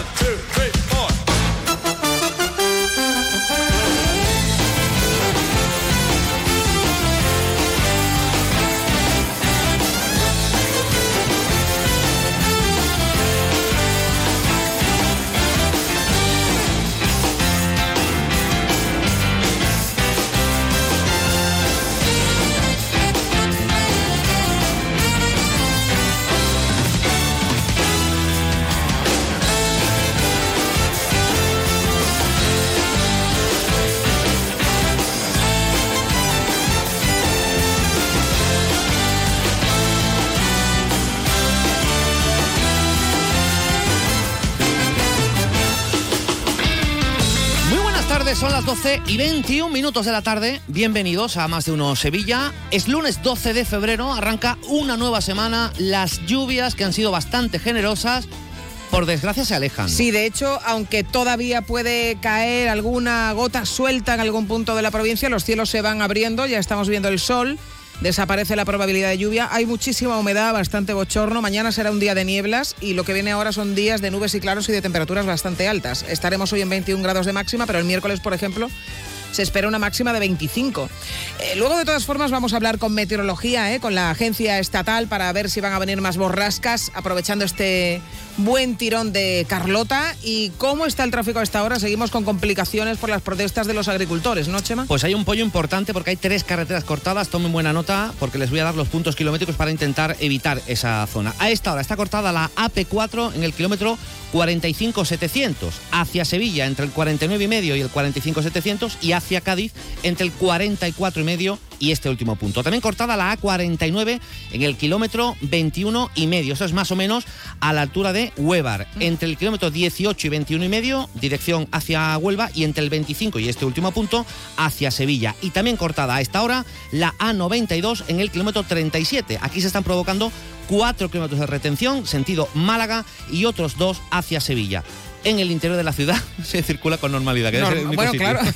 One, two, three, 12 y 21 minutos de la tarde. Bienvenidos a Más de Uno Sevilla. Es lunes 12 de febrero, arranca una nueva semana. Las lluvias, que han sido bastante generosas, por desgracia se alejan. Sí, de hecho, aunque todavía puede caer alguna gota suelta en algún punto de la provincia, los cielos se van abriendo, ya estamos viendo el sol, desaparece la probabilidad de lluvia, hay muchísima humedad, bastante bochorno, mañana será un día de nieblas y lo que viene ahora son días de nubes y claros y de temperaturas bastante altas. Estaremos hoy en 21 grados de máxima, pero el miércoles, por ejemplo, se espera una máxima de 25. Eh, luego, de todas formas, vamos a hablar con meteorología, eh, con la agencia estatal, para ver si van a venir más borrascas, aprovechando este buen tirón de Carlota. ¿Y cómo está el tráfico a esta hora? Seguimos con complicaciones por las protestas de los agricultores, ¿no, Chema? Pues hay un pollo importante porque hay tres carreteras cortadas. Tomen buena nota porque les voy a dar los puntos kilométricos para intentar evitar esa zona. A esta hora está cortada la AP4 en el kilómetro 45-700 hacia Sevilla entre el 49 y medio y el 45-700 y hacia Cádiz entre el 44 y medio y este último punto. También cortada la A49 en el kilómetro 21 y medio. Eso es más o menos a la altura de Huevar. Entre el kilómetro 18 y 21 y medio, dirección hacia Huelva, y entre el 25 y este último punto, hacia Sevilla. Y también cortada a esta hora la A92 en el kilómetro 37. Aquí se están provocando 4 kilómetros de retención, sentido Málaga, y otros dos hacia Sevilla. En el interior de la ciudad se circula con normalidad. que el bueno, sitio. claro.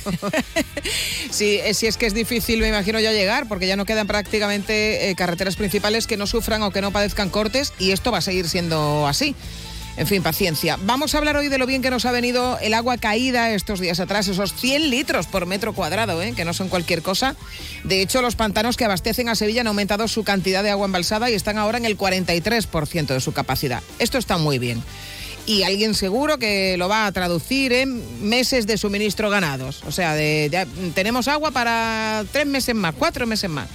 eh, si es que es difícil, me imagino ya llegar, porque ya no quedan prácticamente eh, carreteras principales que no sufran o que no padezcan cortes, y esto va a seguir siendo así. En fin, paciencia. Vamos a hablar hoy de lo bien que nos ha venido el agua caída estos días atrás, esos 100 litros por metro cuadrado, ¿eh? que no son cualquier cosa. De hecho, los pantanos que abastecen a Sevilla han aumentado su cantidad de agua embalsada y están ahora en el 43% de su capacidad. Esto está muy bien. Y alguien seguro que lo va a traducir en meses de suministro ganados. O sea, tenemos agua para tres meses más, cuatro meses más.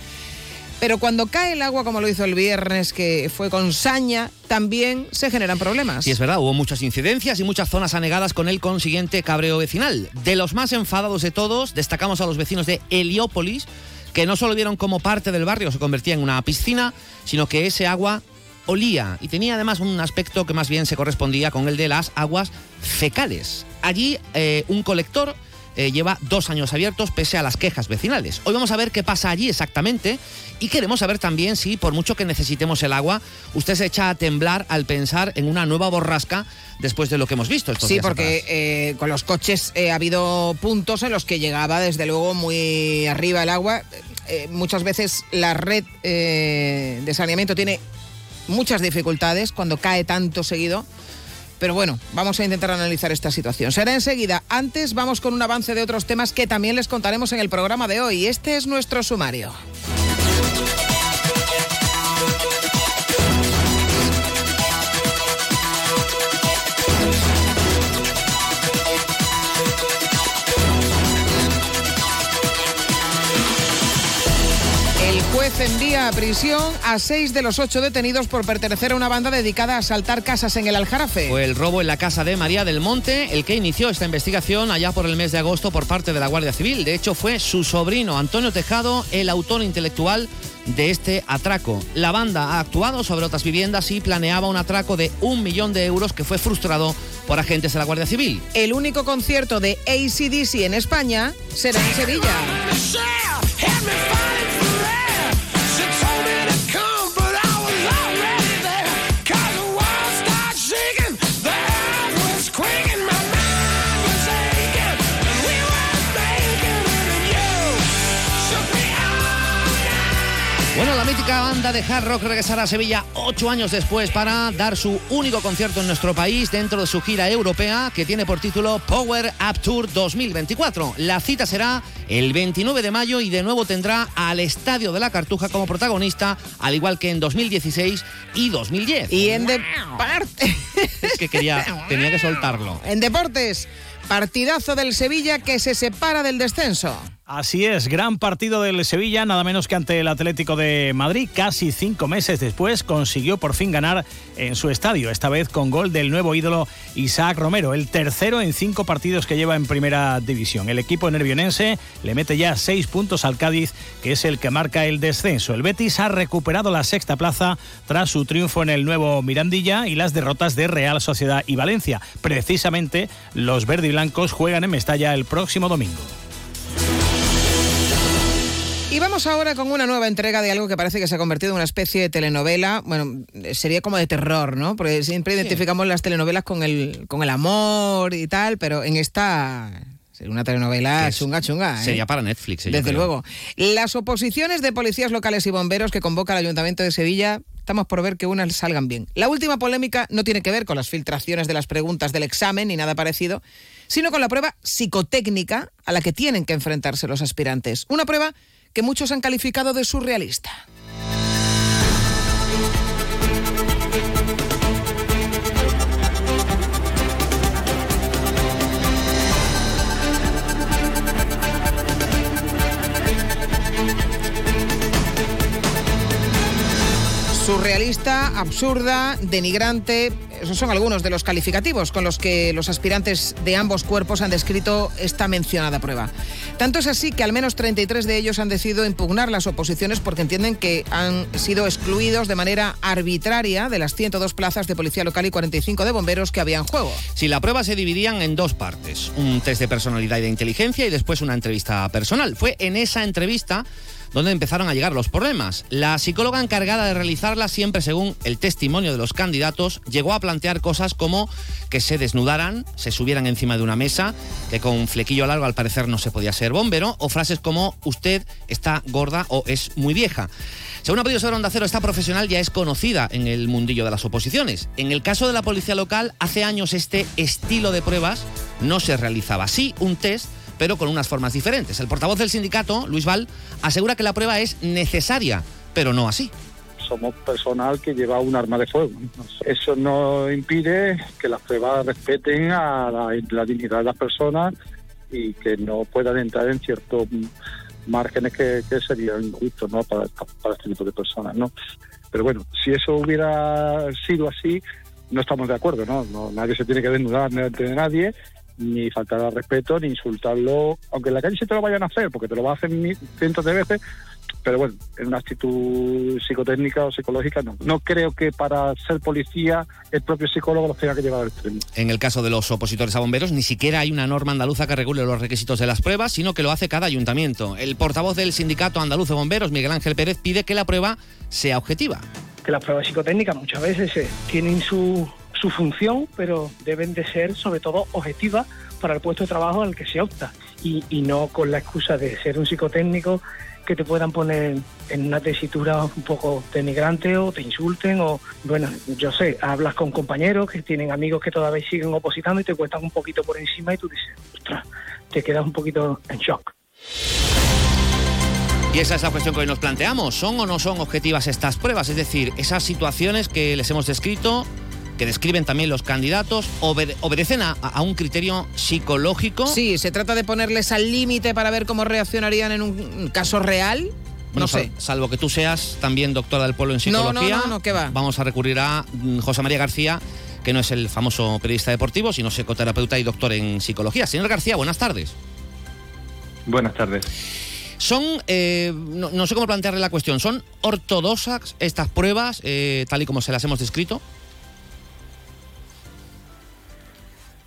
Pero cuando cae el agua, como lo hizo el viernes, que fue con saña, también se generan problemas. Sí, es verdad, hubo muchas incidencias y muchas zonas anegadas con el consiguiente cabreo vecinal. De los más enfadados de todos, destacamos a los vecinos de Heliópolis, que no solo vieron como parte del barrio se convertía en una piscina, sino que ese agua olía y tenía además un aspecto que más bien se correspondía con el de las aguas fecales. Allí eh, un colector eh, lleva dos años abiertos pese a las quejas vecinales. Hoy vamos a ver qué pasa allí exactamente y queremos saber también si por mucho que necesitemos el agua, usted se echa a temblar al pensar en una nueva borrasca después de lo que hemos visto. Estos Sí, días porque eh, con los coches eh, ha habido puntos en los que llegaba desde luego muy arriba el agua. Muchas veces la red de saneamiento tiene muchas dificultades cuando cae tanto seguido. Pero bueno, vamos a intentar analizar esta situación. Será enseguida. Antes vamos con un avance de otros temas que también les contaremos en el programa de hoy. Este es nuestro sumario. Envía a prisión a seis de los ocho detenidos por pertenecer a una banda dedicada a asaltar casas en el Aljarafe. Fue el robo en la casa de María del Monte el que inició esta investigación allá por el mes de agosto por parte de la Guardia Civil. De hecho, fue su sobrino Antonio Tejado el autor intelectual de este atraco. La banda ha actuado sobre otras viviendas y planeaba un atraco de un millón de euros que fue frustrado por agentes de la Guardia Civil. El único concierto de ACDC en España será en Sevilla. Bueno, la mítica banda de hard rock regresará a Sevilla ocho años después para dar su único concierto en nuestro país dentro de su gira europea que tiene por título Power Up Tour 2024. La cita será el 29 de mayo y de nuevo tendrá al Estadio de la Cartuja como protagonista, al igual que en 2016 y 2010. Y en deportes. Es que quería, tenía que soltarlo. En deportes, partidazo del Sevilla que se separa del descenso. Así es, gran partido del Sevilla, nada menos que ante el Atlético de Madrid. Casi cinco meses después consiguió por fin ganar en su estadio, esta vez con gol del nuevo ídolo Isaac Romero, el tercero en cinco partidos que lleva en primera división. El equipo nervionense le mete ya seis puntos al Cádiz, que es el que marca el descenso. El Betis ha recuperado la sexta plaza tras su triunfo en el nuevo Mirandilla y las derrotas de Real Sociedad y Valencia. Precisamente los verde y blancos juegan en Mestalla el próximo domingo. Y vamos ahora con una nueva entrega de algo que parece que se ha convertido en una especie de telenovela. Bueno, sería como de terror, ¿no? Porque siempre identificamos las telenovelas con el, con el amor y tal, pero en esta una telenovela Es- chunga chunga. ¿eh? Sería para Netflix. Desde creo. luego. Las oposiciones de policías locales y bomberos que convoca el Ayuntamiento de Sevilla, estamos por ver que unas salgan bien. La última polémica no tiene que ver con las filtraciones de las preguntas del examen ni nada parecido, sino con la prueba psicotécnica a la que tienen que enfrentarse los aspirantes. Una prueba que muchos han calificado de surrealista. Surrealista, absurda, denigrante. Esos son algunos de los calificativos con los que los aspirantes de ambos cuerpos han descrito esta mencionada prueba. Tanto es así que al menos 33 de ellos han decidido impugnar las oposiciones porque entienden que han sido excluidos de manera arbitraria de las 102 plazas de policía local y 45 de bomberos que había en juego. Si la prueba se dividían en dos partes, un test de personalidad y de inteligencia y después una entrevista personal. Fue en esa entrevista donde empezaron a llegar los problemas. La psicóloga encargada de realizarla, siempre según el testimonio de los candidatos, llegó a plantear cosas como que se desnudaran, se subieran encima de una mesa, que con flequillo largo al parecer no se podía ser bombero, o frases como usted está gorda o es muy vieja. Según ha podido saber Onda esta profesional ya es conocida en el mundillo de las oposiciones. En el caso de la policía local, hace años este estilo de pruebas no se realizaba. Sí, un test, pero con unas formas diferentes. El portavoz del sindicato, Luis Val, asegura que la prueba es necesaria, pero no así. somos personal que lleva un arma de fuego. Eso no impide que las pruebas respeten a la, la dignidad de las personas y que no puedan entrar en ciertos márgenes que, que serían injustos ¿no? para, para este tipo de personas. ¿no? Pero bueno, si eso hubiera sido así, no estamos de acuerdo. ¿no? No, nadie se tiene que desnudar de nadie ni faltar al respeto, ni insultarlo, aunque en la calle se te lo vayan a hacer, porque te lo va a hacer mi- cientos de veces, pero bueno, en una actitud psicotécnica o psicológica no. No creo que para ser policía el propio psicólogo los tenga que llevar al extremo. En el caso de los opositores a bomberos, ni siquiera hay una norma andaluza que regule los requisitos de las pruebas, sino que lo hace cada ayuntamiento. El portavoz del sindicato andaluz de bomberos, Miguel Ángel Pérez, pide que la prueba sea objetiva. que las pruebas psicotécnicas muchas veces eh, tienen su, su función, pero deben de ser sobre todo objetivas para el puesto de trabajo al que se opta y, y no con la excusa de ser un psicotécnico que te puedan poner en una tesitura un poco denigrante o te insulten o, bueno, yo sé, hablas con compañeros que tienen amigos que todavía siguen opositando y te cuestan un poquito por encima y tú dices, ostras, te quedas un poquito en shock. Y esa es la cuestión que hoy nos planteamos. ¿Son o no son objetivas estas pruebas? Es decir, esas situaciones que les hemos descrito, que describen también los candidatos, obede- obedecen a, a un criterio psicológico. Sí, se trata de ponerles al límite para ver cómo reaccionarían en un caso real. Bueno, No sé. sal- salvo que tú seas también doctora del pueblo en No, no, psicología. no, no, ¿qué va? Vamos a recurrir a mm, José María García, que no es el famoso periodista deportivo, sino psicoterapeuta y doctor en psicología. Señor García, buenas tardes. Buenas tardes. Son, eh, no, no sé cómo plantearle la cuestión, ¿son ortodoxas estas pruebas, eh, tal y como se las hemos descrito?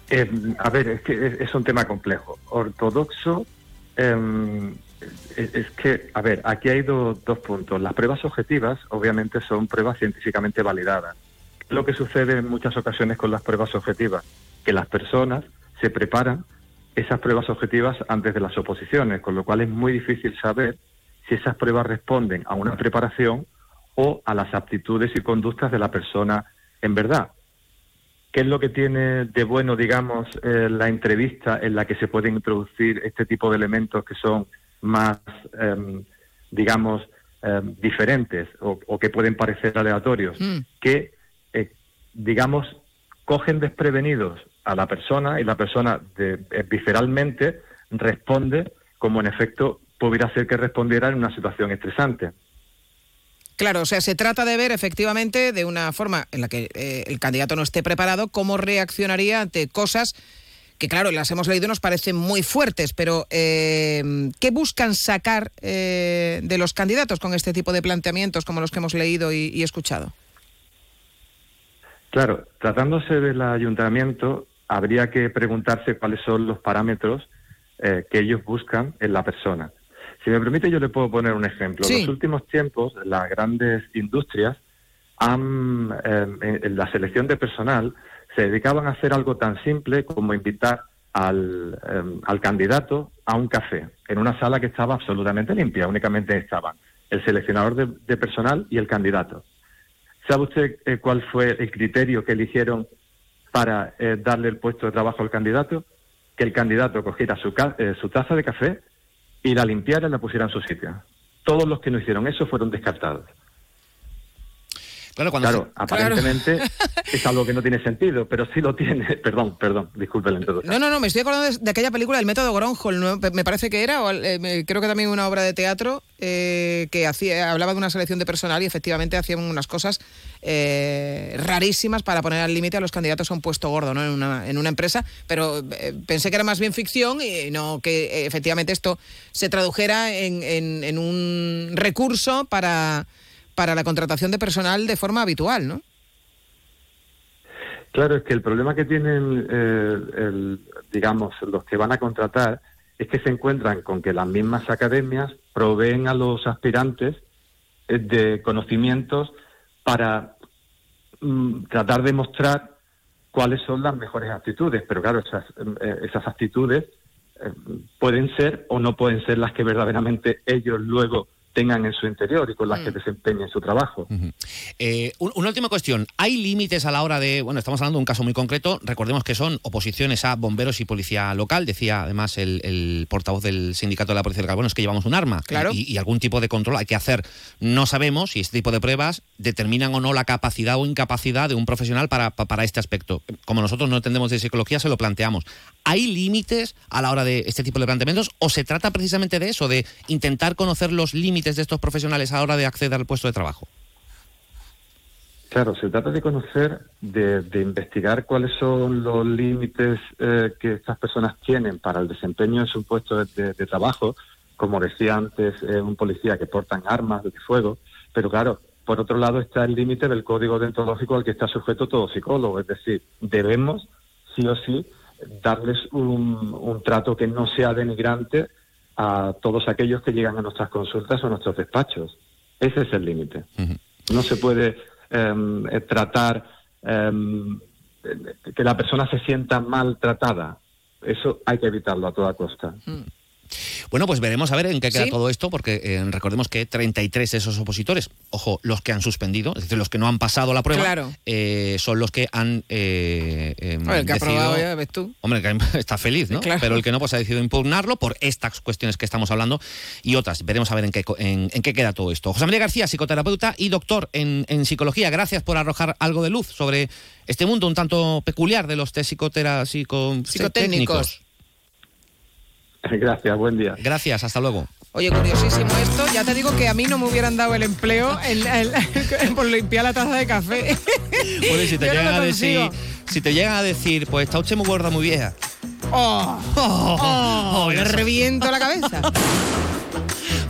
Eh, a ver, es que es, un tema complejo. Ortodoxo eh, es, que, a ver, aquí hay do- dos puntos. Las pruebas objetivas, obviamente, son pruebas científicamente validadas. ¿Qué es Lo que sucede en muchas ocasiones con las pruebas objetivas, que las personas se preparan esas pruebas objetivas antes de las oposiciones, con lo cual es muy difícil saber si esas pruebas responden a una preparación o a las aptitudes y conductas de la persona en verdad. ¿Qué es lo que tiene de bueno, digamos, eh, la entrevista en la que se pueden introducir este tipo de elementos que son más, em, digamos, em, diferentes o, o que pueden parecer aleatorios? Mm. Que, eh, digamos, cogen desprevenidos a la persona y la persona de- eh, visceralmente responde como en efecto pudiera ser que respondiera en una situación estresante. Claro, o sea, se trata de ver efectivamente de una forma en la que eh, el candidato no esté preparado, cómo reaccionaría ante cosas que, claro, las hemos leído y nos parecen muy fuertes, pero eh, ¿qué buscan sacar eh, de los candidatos con este tipo de planteamientos como los que hemos leído y, y escuchado? Claro, tratándose del ayuntamiento, habría que preguntarse cuáles son los parámetros eh, que ellos buscan en la persona. Si me permite, yo le puedo poner un ejemplo. Sí. En los últimos tiempos, las grandes industrias han, eh, en- la selección de personal se dedicaban a hacer algo tan simple como invitar al, eh, al candidato a un café en una sala que estaba absolutamente limpia. Únicamente estaban el seleccionador de, de personal y el candidato. ¿Sabe usted eh, cuál fue el criterio que eligieron para eh, darle el puesto de trabajo al candidato? Que el candidato cogiera su, eh, su taza de café y la limpiara y la pusiera en su sitio. Todos los que no hicieron eso fueron descartados. Claro, cuando Claro, se- aparentemente es algo que no tiene sentido, pero sí lo tiene. Perdón, perdón, disculpe la introducción. No, no, no, me estoy acordando de, de aquella película El método Gronholm, ¿no? me parece que era, o, eh, creo que también una obra de teatro eh, que hacía, hablaba de una selección de personal y efectivamente hacían unas cosas eh, rarísimas para poner al límite a los candidatos a un puesto gordo ¿no? en, una, en una empresa, pero eh, pensé que era más bien ficción y no que eh, efectivamente esto se tradujera en, en- en un recurso para, para la contratación de personal de forma habitual, ¿no? Claro, es que el problema que tienen, eh, digamos, los que van a contratar es que se encuentran con que las mismas academias proveen a los aspirantes eh, de conocimientos para mm, tratar de mostrar cuáles son las mejores actitudes. Pero claro, esas, eh, esas actitudes eh, pueden ser o no pueden ser las que verdaderamente ellos luego tengan en su interior y con las que desempeñen su trabajo. Eh, un- una última cuestión. ¿Hay límites a la hora de.? Bueno, estamos hablando de un caso muy concreto. Recordemos que son oposiciones a bomberos y policía local. Decía además el, el portavoz del sindicato de la Policía del Carbón: es que llevamos un arma. Claro. Y, y algún tipo de control hay que hacer. No sabemos si este tipo de pruebas determinan o no la capacidad o incapacidad de un profesional para, pa- para este aspecto. Como nosotros no entendemos de psicología, se lo planteamos. ¿Hay límites a la hora de este tipo de planteamientos o se trata precisamente de eso, de intentar conocer los límites de estos profesionales a la hora de acceder al puesto de trabajo? Claro, se trata de conocer, de, de investigar cuáles son los límites eh, que estas personas tienen para el desempeño en su puesto de, de- de trabajo, como decía antes eh, un policía que portan armas de fuego, pero claro, por otro lado está el límite del código deontológico al que está sujeto todo psicólogo, es decir, debemos sí o sí darles un, un trato que no sea denigrante a todos aquellos que llegan a nuestras consultas o a nuestros despachos. Ese es el límite. No se puede em, eh, tratar em, eh, que la persona se sienta maltratada. Eso hay que evitarlo a toda costa. Bueno, pues veremos a ver en qué queda Sí. todo esto, porque eh, recordemos que 33 de esos opositores, ojo, los que han suspendido, es decir, los que no han pasado la prueba, Claro. eh, son los que han eh, eh, ver, el que ha aprobado ya, ves tú. Hombre, que está feliz, ¿no? Claro. Pero el que no, pues ha decidido impugnarlo por estas cuestiones que estamos hablando y otras. Veremos a ver en qué, en, en qué queda todo esto. José María García, psicoterapeuta y doctor en, en psicología. Gracias por arrojar algo de luz sobre este mundo un tanto peculiar de los test psicotera, psico- Psicotécnicos. Gracias, buen día. Gracias, hasta luego. Oye, curiosísimo esto. Ya te digo que a mí no me hubieran dado el empleo por limpiar la taza de café. Bueno, y si te, no llegan a decir, si te llegan a decir, pues está usted muy gorda, muy vieja. ¡Oh! ¡Oh! Le reviento la cabeza.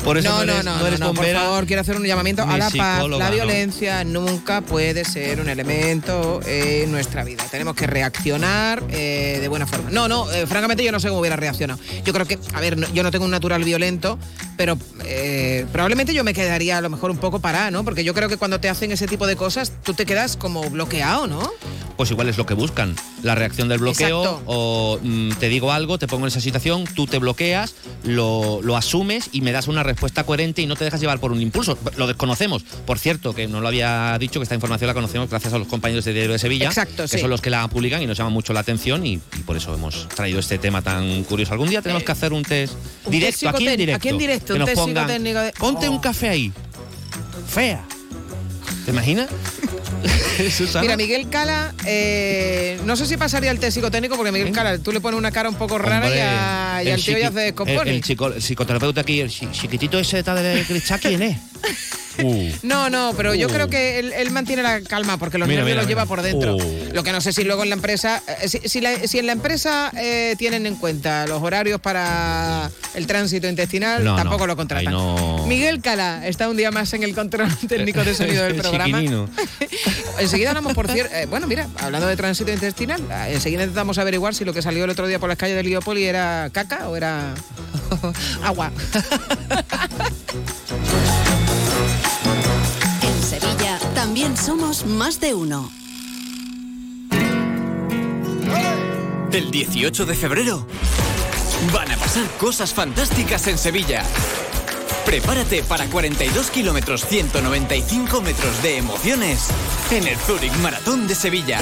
Por eso No, no, no, eres, no, no no, eres no, por bombera. favor, quiero hacer un llamamiento a la paz. La no. violencia nunca puede ser un elemento en nuestra vida. Tenemos que reaccionar eh, de buena forma. No, no, eh, francamente yo no sé cómo hubiera reaccionado. Yo creo que, a ver, no- yo no tengo un natural violento, pero eh, probablemente yo me quedaría a lo mejor un poco parada, ¿no? Porque yo creo que cuando te hacen ese tipo de cosas, tú te quedas como bloqueado, ¿no? Pues igual es lo que buscan, la reacción del bloqueo Exacto. o mm, te digo algo, te pongo en esa situación, tú te bloqueas, lo, lo asumes y me das una respuesta respuesta coherente y no te dejas llevar por un impulso. Lo desconocemos. Por cierto, que no lo había dicho, que esta información la conocemos gracias a los compañeros de Diario de Sevilla, Exacto, que sí. son los que la publican y nos llaman mucho la atención y, y por eso hemos traído este tema tan curioso. Algún día tenemos que hacer un test un directo, aquí en directo. aquí en directo, que un nos test pongan, de- Ponte un Oh. café ahí. Fea. ¿Te imaginas? Mira, Miguel Cala, eh, no sé si pasaría el test psicotécnico, porque Miguel Cala, tú le pones una cara un poco rara y, a- y al tío ya se descompone. El, el psicoterapeuta aquí, el chi- chiquitito ese de del cristal, ¿quién es? Uh. No, no, pero yo Uh. creo que él, él mantiene la calma porque los Mira, nervios mira, los lleva mira. por dentro. Uh. Lo que no sé si luego en la empresa, eh, si, si la- si en la empresa eh, tienen en cuenta los horarios para el tránsito intestinal, No, tampoco no, lo contratan. no. Miguel Cala está un día más en el control técnico de sonido del El programa. Enseguida hablamos, por cierto, eh, bueno, mira, hablando de tránsito intestinal, enseguida intentamos averiguar si lo que salió el otro día por las calles de Liopoli era caca o era agua. También somos más de uno. El 18 de febrero van a pasar cosas fantásticas en Sevilla. Prepárate para 42 kilómetros 195 metros de emociones en el Zurich Maratón de Sevilla.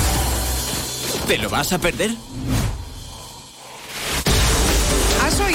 ¿Te lo vas a perder?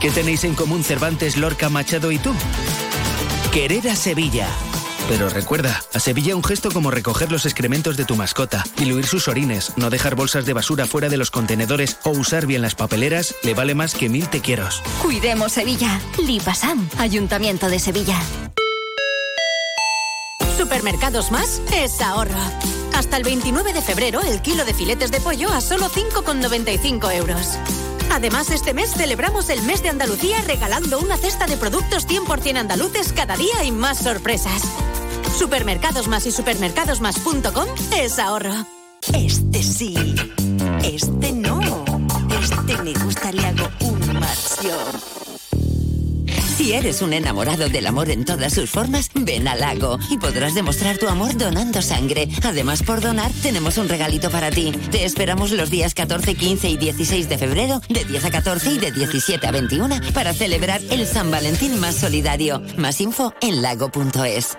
¿Qué tenéis en común Cervantes, Lorca, Machado y tú? Querer a Sevilla. Pero recuerda, a Sevilla un gesto como recoger los excrementos de tu mascota, diluir sus orines, no dejar bolsas de basura fuera de los contenedores o usar bien las papeleras le vale más que mil te quieros. Cuidemos Sevilla. Lipasam, Ayuntamiento de Sevilla. Supermercados Más es ahorro. Hasta el 29 de febrero, el kilo de filetes de pollo a solo 5,95 euros. Además, este mes celebramos el mes de Andalucía regalando una cesta de productos 100% andaluces cada día y más sorpresas. Supermercados Más y supermercadosmás.com es ahorro. Este sí, este no. Este me gusta, le hago un marción. Si eres un enamorado del amor en todas sus formas, ven al lago y podrás demostrar tu amor donando sangre. Además, por donar, tenemos un regalito para ti. Te esperamos los días 14, 15 y 16 de febrero, de 10 a 14 y de 17 a 21, para celebrar el San Valentín más solidario. Más info en lago.es.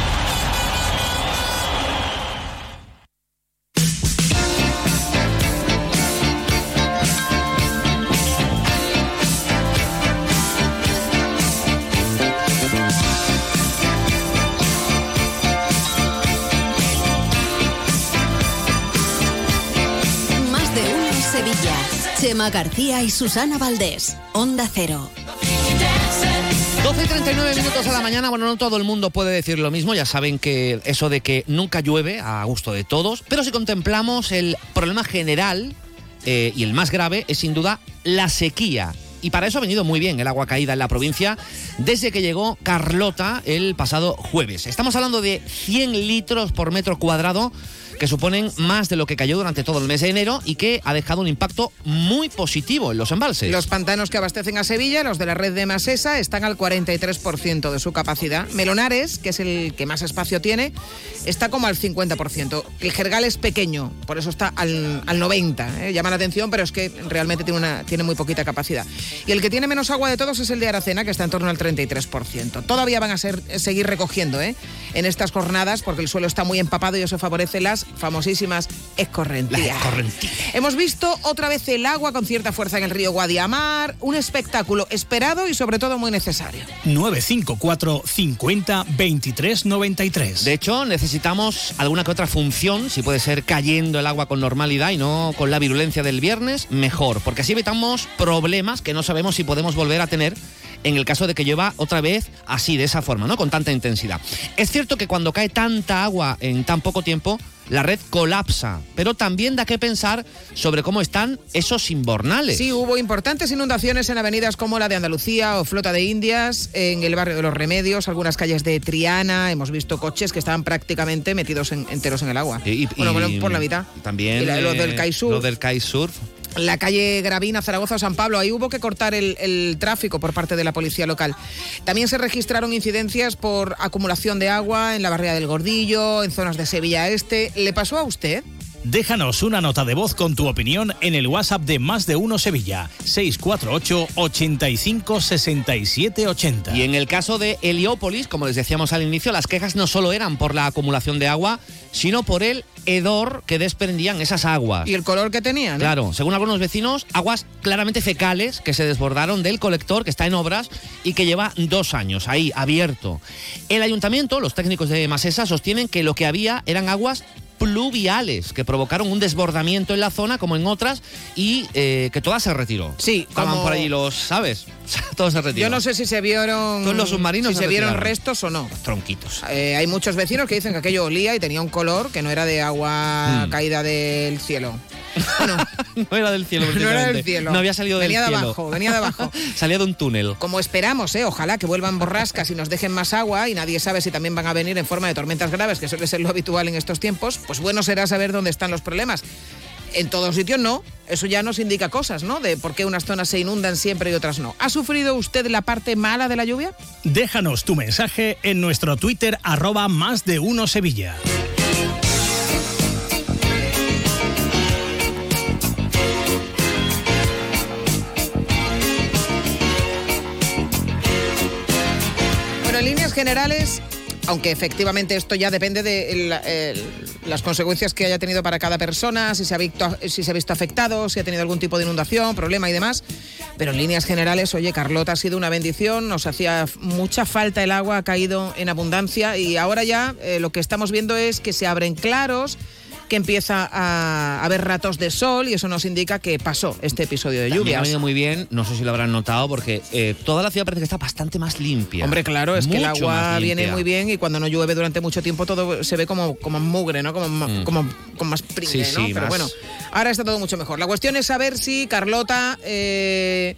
García y Susana Valdés. Onda Cero. 12 y 39 minutos a la mañana, bueno, no todo el mundo puede decir lo mismo, ya saben que eso de que nunca llueve a gusto de todos, pero si contemplamos el problema general eh, y el más grave es sin duda la sequía. Y para eso ha venido muy bien el agua caída en la provincia desde que llegó Carlota el pasado jueves. Estamos hablando de 100 litros por metro cuadrado que suponen más de lo que cayó durante todo el mes de enero y que ha dejado un impacto muy positivo en los embalses. Los pantanos que abastecen a Sevilla, los de la red de Masesa, están al 43% de su capacidad. Melonares, que es el que más espacio tiene, está como al 50%. El Jergal es pequeño, por eso está al, al 90%. ¿eh? Llama la atención, pero es que realmente tiene, una, tiene muy poquita capacidad. Y el que tiene menos agua de todos es el de Aracena, que está en torno al 33%. Todavía van a ser, seguir recogiendo ¿eh? en estas jornadas, porque el suelo está muy empapado y eso favorece las famosísimas escorrentías. Hemos visto otra vez el agua con cierta fuerza en el río Guadiamar, un espectáculo esperado y sobre todo muy necesario. 954 50 23 93. De hecho, necesitamos alguna que otra función, si puede ser cayendo el agua con normalidad y no con la virulencia del viernes, mejor, porque así evitamos problemas que no sabemos si podemos volver a tener en el caso de que llueva otra vez así, de esa forma, ¿no? Con tanta intensidad. Es cierto que cuando cae tanta agua en tan poco tiempo, la red colapsa, pero también da que pensar sobre cómo están esos inbornales. Sí, hubo importantes inundaciones en avenidas como la de Andalucía o Flota de Indias, en el barrio de los Remedios, algunas calles de Triana, hemos visto coches que estaban prácticamente metidos en- enteros en el agua. Y- y- bueno, por la mitad. También Y la- lo eh, del Kaisur. Lo del Kaisur. la calle Gravina, Zaragoza o San Pablo. Ahí hubo que cortar el, el tráfico por parte de la policía local. También se registraron incidencias por acumulación de agua en la barriada del Gordillo, en zonas de Sevilla Este. ¿Le pasó a usted? Déjanos una nota de voz con tu opinión en el WhatsApp de Más de Uno Sevilla, 648 85 67 80. Y en el caso de Heliópolis, como les decíamos al inicio, las quejas no solo eran por la acumulación de agua, sino por el hedor que desprendían esas aguas. Y el color que tenían. ¿eh? Claro, según algunos vecinos, aguas claramente fecales que se desbordaron del colector que está en obras y que lleva dos años ahí, abierto. El ayuntamiento, los técnicos de Masesa, sostienen que lo que había eran aguas pluviales que provocaron un desbordamiento en la zona como en otras y eh, que todas se retiró. Sí, estaban como- por allí los, ¿sabes? Todos se retiró. Yo no sé si se vieron. Los submarinos Si se se vieron restos o no. Tronquitos. Eh, hay muchos vecinos que dicen que aquello olía y tenía un color que no era de agua Mm. caída del cielo. no era del cielo. No era del cielo. No había salido Venía del de cielo. abajo, venía de abajo. Salía de un túnel. Como esperamos, ¿eh? ojalá que vuelvan borrascas y nos dejen más agua y nadie sabe si también van a venir en forma de tormentas graves, que suele ser lo habitual en estos tiempos, pues bueno será saber dónde están los problemas. En todos sitios no, eso ya nos indica cosas, ¿no? De por qué unas zonas se inundan siempre y otras no. ¿Ha sufrido usted la parte mala de la lluvia? Déjanos tu mensaje en nuestro Twitter arroba Más de Uno Sevilla. En líneas generales, aunque efectivamente esto ya depende de las consecuencias que haya tenido para cada persona, si se, ha visto, si se ha visto afectado, si ha tenido algún tipo de inundación, problema y demás. Pero en líneas generales, oye, Carlota ha sido una bendición, nos hacía mucha falta el agua, ha caído en abundancia y ahora ya eh, lo que estamos viendo es que se abren claros que empieza a haber ratos de sol y eso nos indica que pasó este episodio de También ha lluvias. venido muy bien, no sé si lo habrán notado, porque eh, toda la ciudad parece que está bastante más limpia. Hombre, claro, es que el agua viene muy bien y cuando no llueve durante mucho tiempo todo se ve como, como mugre, ¿no? Como, Mm. como con más pringue, Sí, ¿no? sí, Pero más- bueno, ahora está todo mucho mejor. La cuestión es saber si Carlota... eh,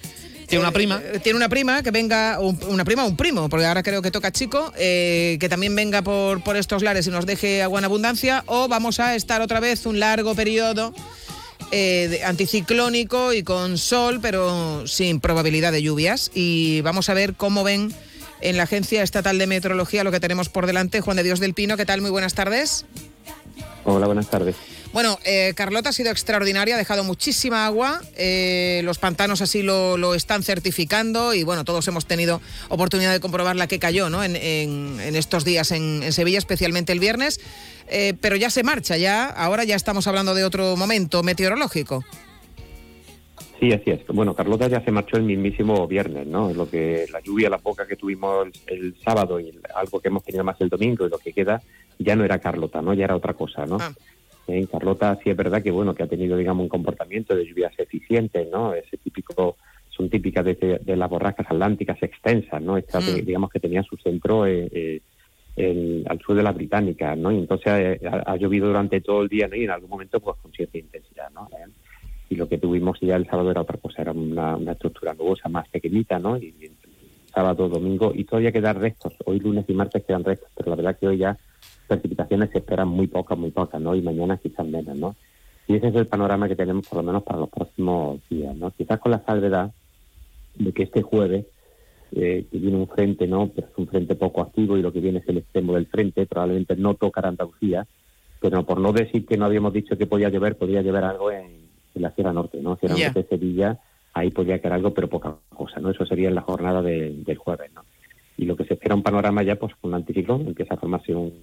Tiene una eh, prima. eh, tiene una prima que venga, un- una prima o un primo, porque ahora creo que toca chico, eh, que también venga por, por estos lares y nos deje agua en abundancia, o vamos a estar otra vez un largo periodo eh, de- anticiclónico y con sol, pero sin probabilidad de lluvias. Y vamos a ver cómo ven en la Agencia Estatal de Meteorología lo que tenemos por delante. Juan de Dios del Pino, ¿qué tal? Muy buenas tardes. Hola, buenas tardes. Bueno, eh, Carlota ha sido extraordinaria, ha dejado muchísima agua, eh, los pantanos así lo, lo están certificando y bueno, todos hemos tenido oportunidad de comprobar la que cayó ¿no? en, en- en estos días en, en Sevilla, especialmente el viernes, Eh, pero ya se marcha, ya ahora ya estamos hablando de otro momento meteorológico. Sí, así es. Bueno, Carlota ya se marchó el mismísimo viernes, ¿no? Lo que la lluvia, la poca que tuvimos el, sábado y algo que hemos tenido más el domingo y lo que queda ya no era Carlota, ¿no? Ya era otra cosa, ¿no? En Carlota sí es verdad que bueno que ha tenido digamos un comportamiento de lluvias eficientes, ¿no? Ese típico son típicas de, de las borrascas atlánticas extensas, ¿no? Esta, Mm. digamos que tenía su centro eh, eh, en- al sur de las británicas, ¿no? Y entonces eh, ha, ha llovido durante todo el día, ¿no? Y en algún momento pues con cierta intensidad, ¿no? Eh, y lo que tuvimos ya el sábado era otra cosa, era una, una estructura nubosa más pequeñita, ¿no? Y, y sábado, domingo, y todavía quedan restos. Hoy lunes y martes quedan restos, pero la verdad que hoy ya precipitaciones se esperan muy pocas, muy pocas, ¿no? Y mañana quizás menos, ¿no? Y ese es el panorama que tenemos por lo menos para los próximos días, ¿no? Quizás con la salvedad de que este jueves eh, que viene un frente, ¿no? Pero es un frente poco activo y lo que viene es el extremo del frente, probablemente no tocará Andalucía, pero por no decir que no habíamos dicho que podía llover, podría llover algo en, en la Sierra Norte, ¿no? Sierra Ya. Norte Sevilla, ahí podría caer algo, pero poca cosa, ¿no? Eso sería en la jornada de- del jueves, ¿no? Y lo que se espera un panorama ya, pues un anticiclón, empieza a formarse un,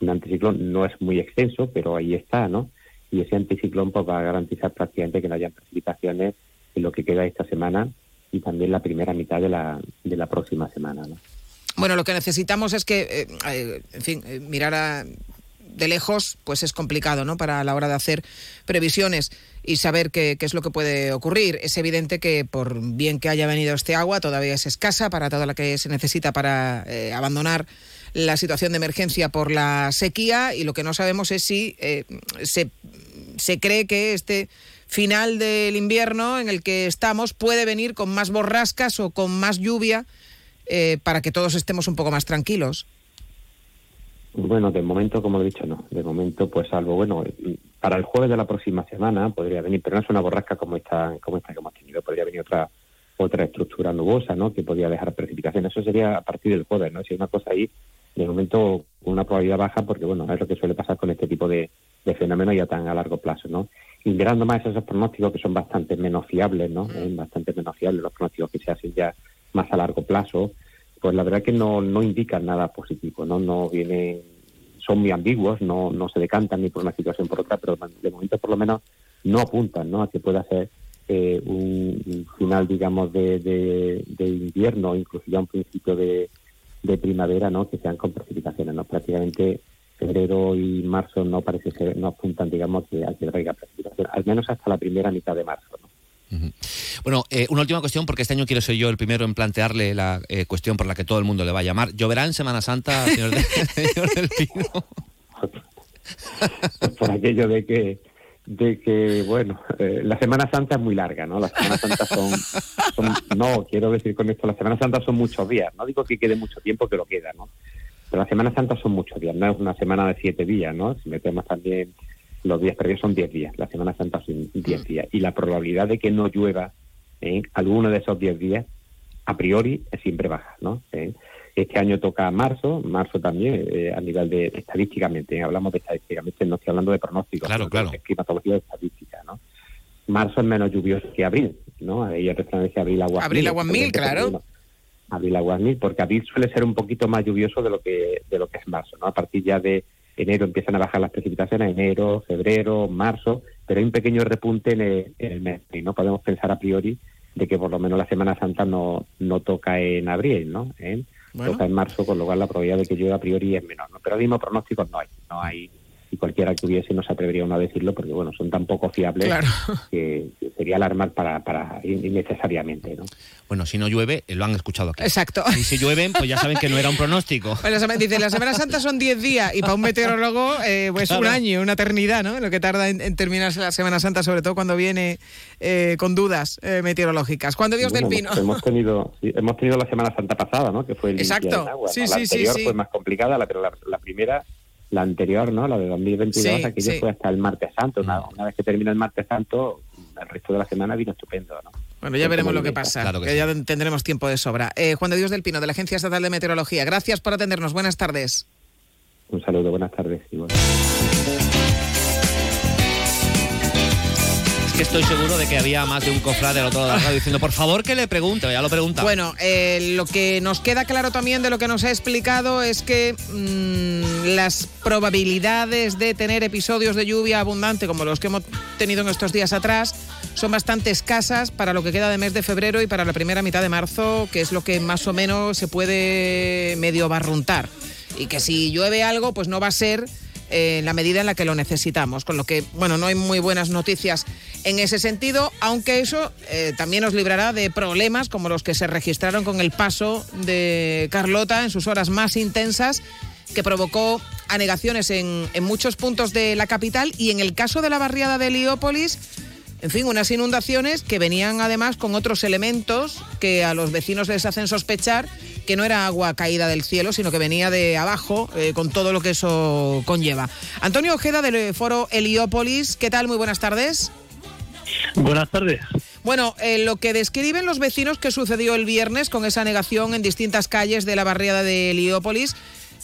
un anticiclón, no es muy extenso, pero ahí está, ¿no? Y ese anticiclón pues va a garantizar prácticamente que no haya precipitaciones en lo que queda esta semana y también la primera mitad de la, de la próxima semana, ¿no? Bueno, lo que necesitamos es que, eh, eh, en fin, eh, mirar a de lejos pues es complicado, ¿no? Para la hora de hacer previsiones y saber qué, qué es lo que puede ocurrir. Es evidente que por bien que haya venido este agua, todavía es escasa para toda la que se necesita para abandonar la situación de emergencia por la sequía y lo que no sabemos es si eh, se, se cree que este final del invierno en el que estamos puede venir con más borrascas o con más lluvia eh, para que todos estemos un poco más tranquilos. Bueno, de momento, como he dicho, no. De momento, pues algo bueno, para el jueves de la próxima semana podría venir, pero no es una borrasca como esta, como esta que hemos tenido. Podría venir otra otra estructura nubosa, ¿no? Que podría dejar precipitación. Eso sería a partir del jueves, ¿no? Si una cosa ahí, de momento con una probabilidad baja, porque bueno, es lo que suele pasar con este tipo de, de fenómenos ya tan a largo plazo, ¿no? Y mirando más esos pronósticos que son bastante menos fiables, ¿no? Eh, bastante menos fiables los pronósticos que se hacen ya más a largo plazo, pues la verdad que no, no indican nada positivo, ¿no? No vienen, son muy ambiguos, no, no se decantan ni por una situación por otra, pero de momento por lo menos no apuntan, ¿no? A que pueda ser eh, un, un final, digamos, de, de, de invierno, incluso ya un principio de, de primavera, ¿no? Que sean con precipitaciones, ¿no? Prácticamente febrero y marzo no parece ser, no apuntan, digamos, que a que traiga precipitación, al menos hasta la primera mitad de marzo, ¿no? Bueno, eh, una última cuestión, porque este año quiero ser yo el primero en plantearle la eh, cuestión por la que todo el mundo le va a llamar. ¿Lloverá en Semana Santa, señor, de- señor del Pino? por aquello de que de que bueno eh, la Semana Santa es muy larga no las Semanas Santas son, son- no quiero decir con esto las Semanas Santas son muchos días. No digo que quede mucho tiempo que lo queda no pero las Semanas Santas son muchos días no es una semana de siete días no si metemos también los días previos son diez días. Las Semanas Santas son diez días. Y la probabilidad de que no llueva en alguno de esos diez días a priori es siempre baja no Eh, este año toca marzo, marzo también, eh, a nivel de estadísticamente, hablamos de estadísticamente, no estoy hablando de pronósticos, Claro, claro. de climatología de estadística, ¿no? Marzo es menos lluvioso que abril, ¿no? Ahí el refrán dice abril aguas Abril mil, aguas mil, claro. Abril aguas mil, porque abril suele ser un poquito más lluvioso de lo que de lo que es marzo, ¿no? A partir ya de enero empiezan a bajar las precipitaciones, enero, febrero, marzo, pero hay un pequeño repunte en el, en el mes, y no podemos pensar a priori de que por lo menos la Semana Santa no, no toca en abril, ¿no? ¿Eh? Bueno. Toca en marzo, con lo cual la probabilidad de que llueva a priori es menor, ¿no? Pero mismo pronósticos no hay, no hay, y cualquiera que hubiese no se atrevería uno a decirlo porque, bueno, son tan poco fiables Claro. que, que sería alarmar para, para innecesariamente, ¿no? Bueno, si no llueve, eh, lo han escuchado aquí. Exacto. Y si llueven, pues ya saben que no era un pronóstico. Sema- dice, la Semana Santa son 10 días y para un meteorólogo eh, pues un Claro. año, una eternidad, ¿no? Lo que tarda en, en terminarse la Semana Santa, sobre todo cuando viene eh, con dudas eh, meteorológicas. Cuando Dios Bueno, del Pino. hemos- tenido, sí, hemos tenido la Semana Santa pasada, ¿no? Que fue el Exacto. Día del agua, ¿no? Sí, La sí, sí, anterior sí. fue más complicada, la, pero la, la primera, la anterior, ¿no? La de 2022, Sí, aquello sí. fue hasta el martes santo. Una, una vez que termina el martes santo, el resto de la semana vino estupendo, ¿no? Bueno, ya veremos lo que pasa, Claro que que ya tendremos tiempo de sobra. Eh, Juan de Dios del Pino, de la Agencia Estatal de Meteorología. Gracias por atendernos. Buenas tardes. Un saludo, buenas tardes. y que estoy seguro de que había más de un cofrade al otro lado diciendo, por favor, que le pregunte. Ya lo pregunta. Bueno, eh, lo que nos queda claro también de lo que nos ha explicado es que mm, las probabilidades de tener episodios de lluvia abundante como los que hemos tenido en estos días atrás son bastante escasas para lo que queda de mes de febrero y para la primera mitad de marzo, que es lo que más o menos se puede medio barruntar. Y que si llueve algo, pues no va a ser eh, en la medida en la que lo necesitamos. Con lo que, bueno, no hay muy buenas noticias en ese sentido, aunque eso eh, también nos librará de problemas como los que se registraron con el paso de Carlota en sus horas más intensas, que provocó anegaciones en, en muchos puntos de la capital y en el caso de la barriada de Heliópolis, en fin, unas inundaciones que venían además con otros elementos que a los vecinos les hacen sospechar que no era agua caída del cielo, sino que venía de abajo, eh, con todo lo que eso conlleva. Antonio Ojeda del foro Heliópolis, ¿qué tal? Muy buenas tardes. Buenas tardes. Bueno, eh, lo que describen los vecinos que sucedió el viernes con esa negación en distintas calles de la barriada de Heliópolis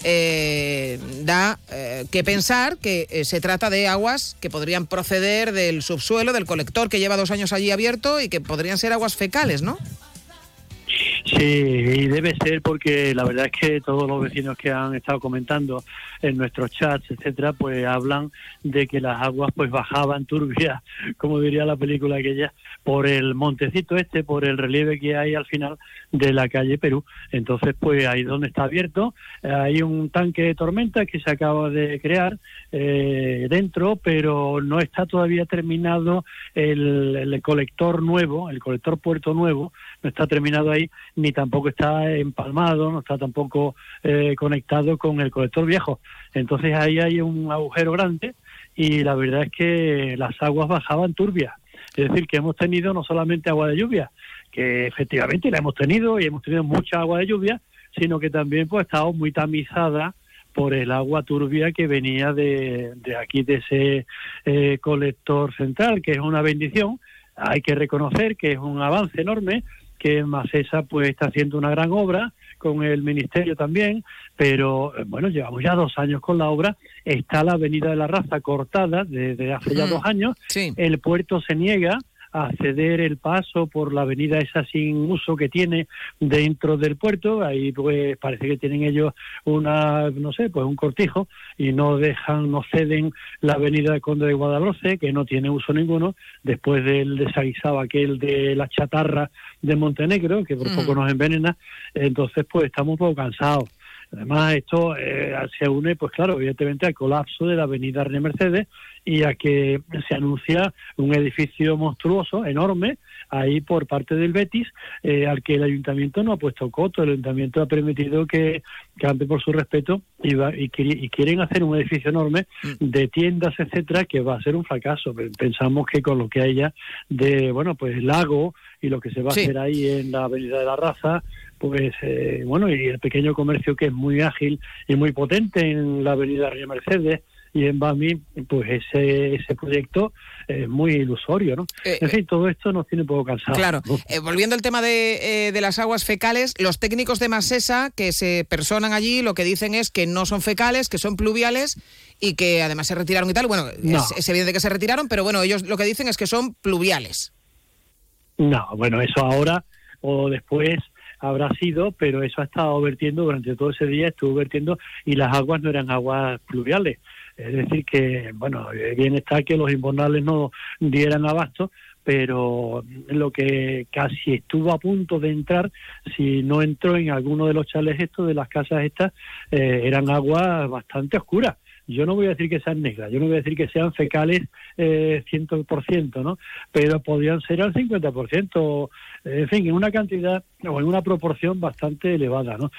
eh, da eh, que pensar que eh, se trata de aguas que podrían proceder del subsuelo, del colector que lleva dos años allí abierto y que podrían ser aguas fecales, ¿no? Sí, y debe ser porque la verdad es que todos los vecinos que han estado comentando en nuestros chats, etcétera, pues hablan de que las aguas pues bajaban turbias, como diría la película aquella, por el montecito este, por el relieve que hay al final de la calle Perú. Entonces, pues ahí donde está abierto, hay un tanque de tormenta que se acaba de crear eh, dentro, pero no está todavía terminado el colector nuevo, el colector puerto nuevo, no está terminado ahí ni tampoco está empalmado, no está tampoco eh, conectado con el colector viejo. Entonces ahí hay un agujero grande y la verdad es que las aguas bajaban turbias. Es decir, que hemos tenido no solamente agua de lluvia, que efectivamente la hemos tenido y hemos tenido mucha agua de lluvia, sino que también pues ha estado muy tamizada por el agua turbia que venía de, de aquí, de ese eh, colector central, que es una bendición. Hay que reconocer que es un avance enorme, que Macesa pues está haciendo una gran obra con el ministerio también, pero eh, bueno, llevamos ya dos años con la obra, está la avenida de la raza cortada desde hace ya Mm, dos años, el puerto se niega a ceder el paso por la avenida esa sin uso que tiene dentro del puerto, ahí pues parece que tienen ellos una, no sé, pues un cortijo y no dejan, no ceden la avenida de Conde de Guadalhorce, que no tiene uso ninguno, después del desaguisado aquel de la chatarra de Montenegro, que por Mm. poco nos envenena, entonces pues estamos un poco cansados. Además, esto eh, se une, pues claro, evidentemente al colapso de la avenida René Mercedes y a que se anuncia un edificio monstruoso, enorme, ahí por parte del Betis, eh, al que el ayuntamiento no ha puesto coto. El ayuntamiento ha permitido que campe por su respeto y, va- y, y quieren hacer un edificio enorme de tiendas, etcétera, que va a ser un fracaso. Pe- Pensamos que con lo que hay ya de, bueno, pues lago y lo que se va a hacer ahí en la Avenida de la Raza, pues eh, bueno, y el pequeño comercio que es muy ágil y muy potente en la Avenida Reina Mercedes y en Bami, pues ese, ese proyecto es muy ilusorio, ¿no? Eh, en fin, todo esto nos tiene un poco cansados. Claro. Eh, volviendo al tema de, eh, de las aguas fecales, los técnicos de Masesa que se personan allí lo que dicen es que no son fecales, que son pluviales y que además se retiraron y tal. Bueno, No. es, es evidente que se retiraron, pero bueno, ellos lo que dicen es que son pluviales. No, bueno, eso ahora o después habrá sido, pero eso ha estado vertiendo durante todo ese día, estuvo vertiendo y las aguas no eran aguas pluviales. Es decir, que, bueno, eh, bien está que los invernales no dieran abasto, pero lo que casi estuvo a punto de entrar, si no entró en alguno de los chales estos, de las casas estas, eh, eran aguas bastante oscuras. Yo no voy a decir que sean negras, yo no voy a decir que sean fecales eh, 100%, ¿no? Pero podrían ser al 50%, en fin, en una cantidad o en una proporción bastante elevada, ¿no?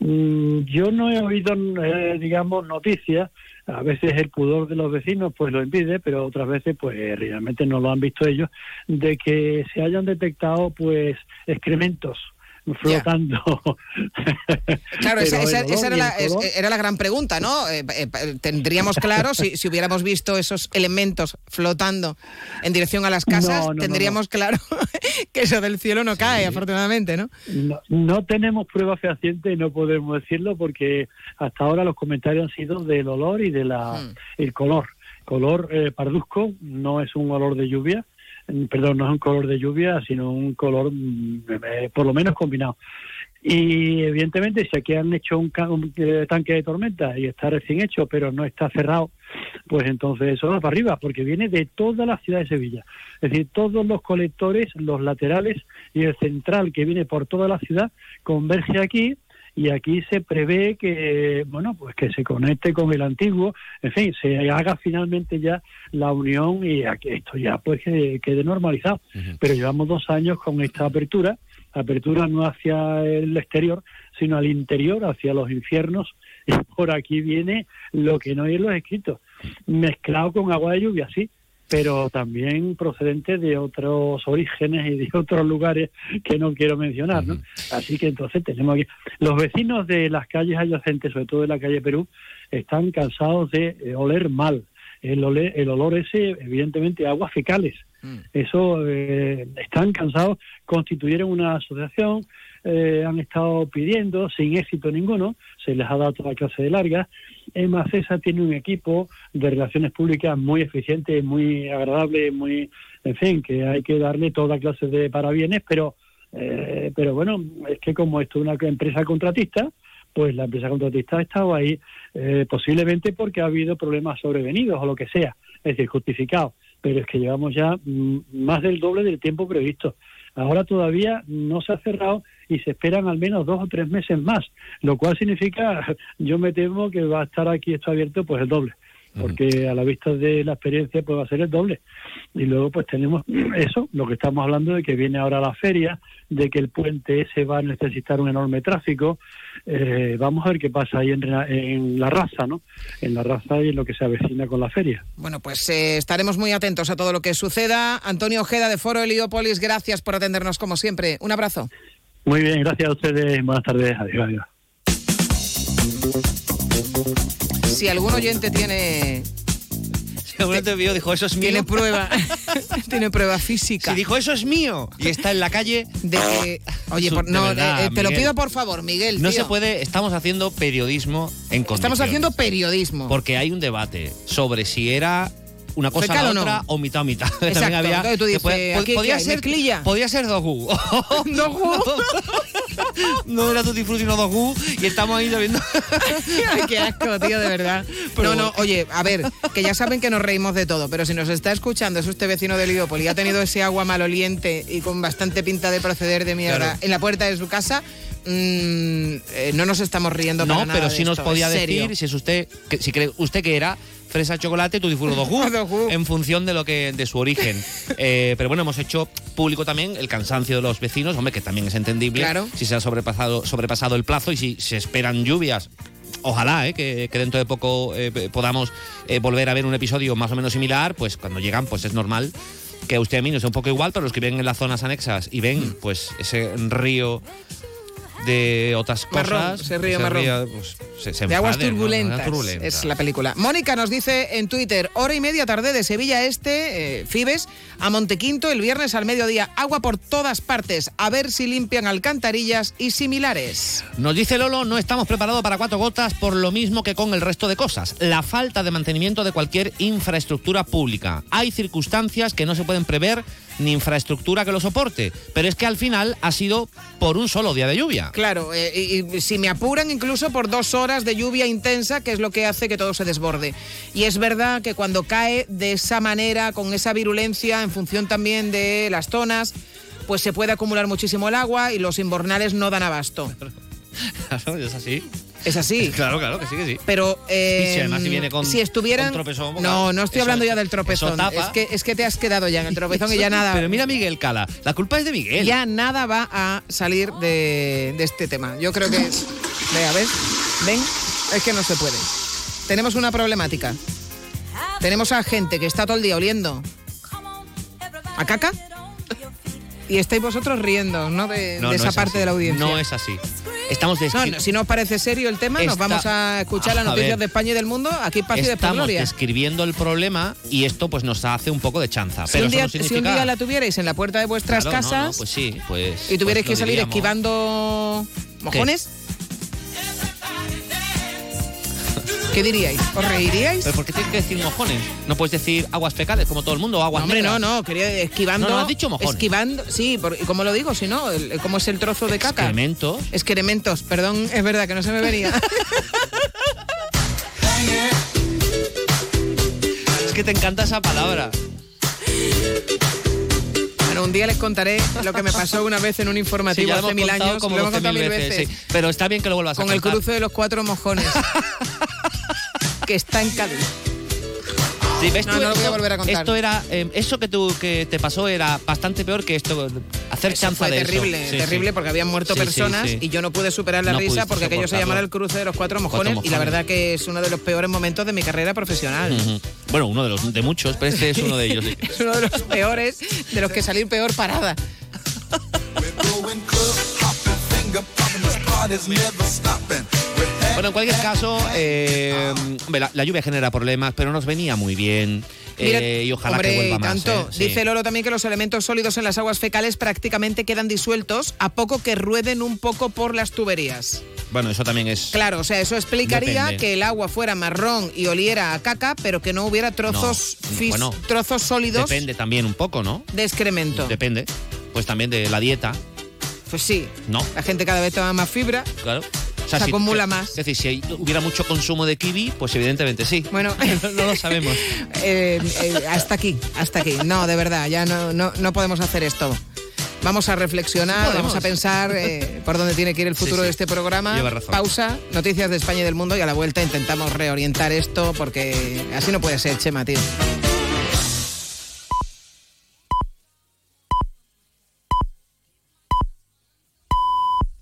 Mm, yo no he oído, eh, digamos, noticias, a veces el pudor de los vecinos pues lo impide, pero otras veces pues realmente no lo han visto ellos, de que se hayan detectado pues excrementos flotando. Claro, esa, esa- esa era, la, era la gran pregunta, ¿no? Eh, eh, eh, tendríamos claro, si, si hubiéramos visto esos elementos flotando en dirección a las casas, No, no, no, tendríamos claro que eso del cielo no cae, afortunadamente, ¿no? No, no tenemos pruebas fehacientes y no podemos decirlo porque hasta ahora los comentarios han sido del olor y de la el color. Color eh, parduzco no es un olor de lluvia, perdón, no es un color de lluvia, sino un color mm, eh, por lo menos combinado. Y evidentemente, si aquí han hecho un, eh, tanque de tormenta y está recién hecho, pero no está cerrado, pues entonces eso va para arriba, porque viene de toda la ciudad de Sevilla. Es decir, todos los colectores, los laterales y el central que viene por toda la ciudad, converge aquí y aquí se prevé que, bueno, pues que se conecte con el antiguo, en fin, se haga finalmente ya la unión y a que esto ya pues que quede normalizado. Pero llevamos dos años con esta apertura, apertura no hacia el exterior, sino al interior, hacia los infiernos, y por aquí viene lo que no hay en los escritos, mezclado con agua de lluvia, sí, pero también procedente de otros orígenes y de otros lugares que no quiero mencionar, ¿no? Así que entonces tenemos aquí... Los vecinos de las calles adyacentes, sobre todo de la calle Perú, están cansados de eh, oler mal. El, ole- el olor ese, evidentemente, aguas fecales. Eso, eh, están cansados, constituyeron una asociación, eh, han estado pidiendo, sin éxito ninguno, se les ha dado toda clase de largas. Emacesa tiene un equipo de relaciones públicas muy eficiente, muy agradable, muy, en fin, que hay que darle toda clase de parabienes, pero Eh, pero bueno, es que como esto es una empresa contratista, pues la empresa contratista ha estado ahí eh, posiblemente porque ha habido problemas sobrevenidos o lo que sea, es decir, justificado. Pero es que llevamos ya mm, más del doble del tiempo previsto. Ahora todavía no se ha cerrado y se esperan al menos dos o tres meses más, lo cual significa, yo me temo que va a estar aquí esto abierto pues el doble porque a la vista de la experiencia pues va a ser el doble. Y luego pues tenemos eso, lo que estamos hablando de que viene ahora la feria, de que el puente ese va a necesitar un enorme tráfico. Eh, vamos a ver qué pasa ahí en, en, la raza, ¿no? En la raza y en lo que se avecina con la feria. Bueno, pues eh, estaremos muy atentos a todo lo que suceda. Antonio Ojeda de Foro Heliópolis, gracias por atendernos como siempre. Un abrazo. Muy bien, gracias a ustedes. Buenas tardes. Adiós, adiós. Si algún oyente tiene Seguramente vio, dijo, eso es mío. Tiene prueba, tiene prueba física. Si dijo, eso es mío, y está en la calle. De que, oye, por, no, verdad, eh, te lo pido por favor, Miguel. No se puede, estamos haciendo periodismo en condiciones. Estamos haciendo periodismo. Porque hay un debate sobre si era una cosa Fecal la o no. otra o mitad o mitad. Exacto, había, tú dices, podía, ser ¿Mezclilla? podía ser Dogu. Dogu. no era Tutti Frutti, sino Dogu. Y estamos ahí viendo. Ay, qué asco, tío, de verdad. no, no, oye, a ver, que ya saben que nos reímos de todo, pero si nos está escuchando, es usted vecino de Liópoli y ha tenido ese agua maloliente y con bastante pinta de proceder de mierda Claro. en la puerta de su casa, mm, eh, no nos estamos riendo No, para nada pero de sí nos podía decir si es usted, que, si cree usted que era fresa chocolate, Tutti Frutti Dogu, en función de lo que de su origen. Eh, pero bueno, hemos hecho público también el cansancio de los vecinos, hombre, que también es entendible Claro. si se ha sobrepasado sobrepasado el plazo y si se esperan lluvias. Ojalá eh, que, que dentro de poco eh, podamos eh, volver a ver un episodio más o menos similar, pues cuando llegan, pues es normal que a usted y a mí nos sea un poco igual, pero los que viven en las zonas anexas y ven pues ese río de otras Marrón, cosas, marrón. pues, se, se de aguas Turbulentas. es la película. Mónica nos dice en Twitter, hora y media tarde de Sevilla Este, eh, Fibes, a Montequinto el viernes al mediodía, agua por todas partes, a ver si limpian alcantarillas y similares. Nos dice Lolo, no estamos preparados para cuatro gotas por lo mismo que con el resto de cosas. La falta de mantenimiento de cualquier infraestructura pública. Hay circunstancias que no se pueden prever ni infraestructura que lo soporte, pero es que al final ha sido por un solo día de lluvia. Claro, eh, y, y si me apuran incluso por dos horas de lluvia intensa, que es lo que hace que todo se desborde. Y es verdad que cuando cae de esa manera, con esa virulencia, en función también de las zonas, pues se puede acumular muchísimo el agua y los invernales no dan abasto. Claro, es así. Es así. Claro, claro, que sí, que sí. Pero eh, Y si además si viene con- si estuvieran con tropezón, no no estoy eso- hablando ya del tropezón es que es que te has quedado ya en el tropezón y ya nada Pero mira Miguel Cala, la culpa es de Miguel. ya nada va a salir de, de este tema. Yo creo que. Vea, ¿ves? ¿Ven? Es que no se puede. Tenemos una problemática. Tenemos a gente que está todo el día oliendo a caca y estáis vosotros riendo, ¿no? De, No, de no esa es parte así. de la audiencia. No es así. Estamos descri- no, si no os parece serio el tema, nos vamos a escuchar las noticias de España y del mundo. Aquí espacio de Estamos gloria. describiendo el problema y esto pues nos hace un poco de chanza. Si pero un, día, si un día la tuvierais en la puerta de vuestras Claro, casas pues sí, pues. y tuvierais pues que salir diríamos. esquivando mojones, ¿qué diríais? ¿Os reiríais? ¿Pero por qué tienes que decir mojones? No puedes decir aguas fecales como todo el mundo aguas No, hombre, no, negras. no, quería esquivando. No, no, has dicho mojones. Esquivando, sí, por- ¿y ¿cómo lo digo? Si no, el- ¿cómo es el trozo de caca? Excrementos. Excrementos, perdón, es verdad que no se me venía. Es que te encanta esa palabra. bueno, un día les contaré lo que me pasó una vez en un Sí, informativo ya lo hace mil años. como lo hemos 12.000 contado mil veces, veces. sí. Pero está bien que lo vuelvas a Con el contar. cruce de los cuatro mojones. que está en Cádiz. Sí, ¿ves No, tú? no lo voy a Esto- volver a contar. Esto era, eh, eso que, tú, que te pasó era bastante peor que esto, hacer Eso chanza fue de terrible, eso. Sí, terrible sí. porque habían muerto personas sí. y yo no pude superar la No risa porque aquello se llamaba el cruce de los cuatro mojones, y la mojones. verdad que es uno de los peores momentos de mi carrera profesional. Ujú. Bueno, uno de los de muchos, pero este es uno de ellos. Es uno de los peores, de los que salir peor parada. Bueno, en cualquier caso, eh, hombre, la, la lluvia genera problemas, pero nos venía muy bien. Mira, eh, y ojalá hombre, que vuelva más. tanto. eh, sí. Dice Lolo también que los elementos sólidos en las aguas fecales prácticamente quedan disueltos a poco que rueden un poco por las tuberías. Bueno, eso también es. Claro, o sea, eso explicaría Depende. que el agua fuera marrón y oliera a caca, pero que no hubiera trozos, No, fis- bueno, trozos sólidos Depende también un poco, ¿no? de excremento. Depende. Pues también de la dieta. Pues sí. No. La gente cada vez toma más fibra. Claro. Se acumula más. Es decir, si hubiera mucho consumo de kiwi, pues evidentemente sí. Bueno, no, lo sabemos. Eh, eh, hasta aquí, hasta aquí. No, de verdad, ya no, no, no podemos hacer esto. Vamos a reflexionar, vamos a pensar eh, por dónde tiene que ir el futuro Sí, sí. de este programa. Lleva razón. Pausa, noticias de España y del mundo y a la vuelta intentamos reorientar esto porque así no puede ser, Chema, tío.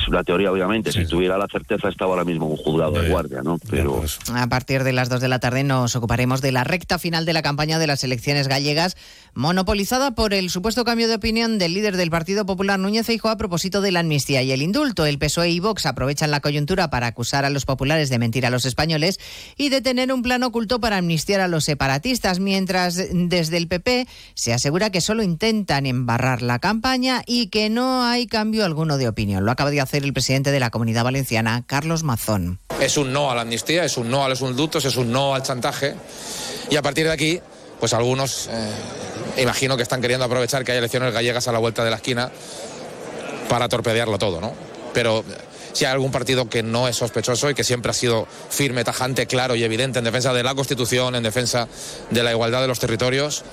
Es una teoría, obviamente. Si tuviera la certeza, estaba ahora mismo un juzgado de guardia, ¿no? Pero. A partir de las 2 de la tarde nos ocuparemos de la recta final de la campaña de las elecciones gallegas, monopolizada por el supuesto cambio de opinión del líder del Partido Popular Núñez Feijóo a propósito de la amnistía y el indulto. El PSOE y Vox aprovechan la coyuntura para acusar a los populares de mentir a los españoles y de tener un plan oculto para amnistiar a los separatistas, mientras desde el PP se asegura que solo intentan embarrar la campaña y que no hay cambio alguno de opinión. Lo acaba de hacer el presidente de la Comunidad Valenciana, Carlos Mazón. Es un no a la amnistía, es un no a los indultos, es un no al chantaje. Y a partir de aquí, pues algunos, eh, imagino que están queriendo aprovechar que hay elecciones gallegas a la vuelta de la esquina para torpedearlo todo, ¿no? Pero si hay algún partido que no es sospechoso y que siempre ha sido firme, tajante, claro y evidente en defensa de la Constitución, en defensa de la igualdad de los territorios,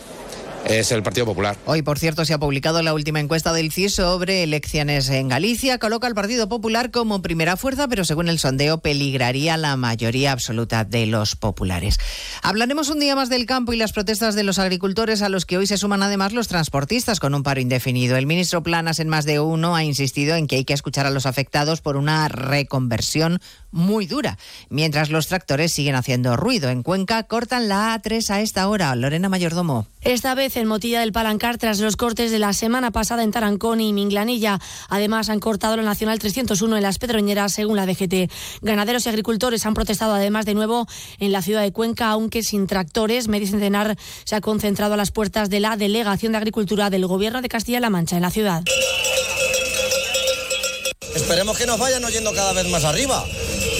es el Partido Popular. Hoy, por cierto, se ha publicado la última encuesta del CIS sobre elecciones en Galicia. Coloca al Partido Popular como primera fuerza, pero según el sondeo peligraría la mayoría absoluta de los populares. Hablaremos un día más del campo y las protestas de los agricultores, a los que hoy se suman además los transportistas con un paro indefinido. El ministro Planas, en más de uno, ha insistido en que hay que escuchar a los afectados por una reconversión muy dura, mientras los tractores siguen haciendo ruido. En Cuenca cortan la A3 a esta hora. Lorena Mayordomo. Esta vez en Motilla del Palancar tras los cortes de la semana pasada en Tarancón y Minglanilla. Además han cortado la Nacional 301 en las Pedroñeras según la DGT. Ganaderos y agricultores han protestado además de nuevo en la ciudad de Cuenca, aunque sin tractores. Medio Centenar se ha concentrado a las puertas de la Delegación de Agricultura del Gobierno de Castilla-La Mancha en la ciudad. Esperemos que nos vayan oyendo cada vez más arriba.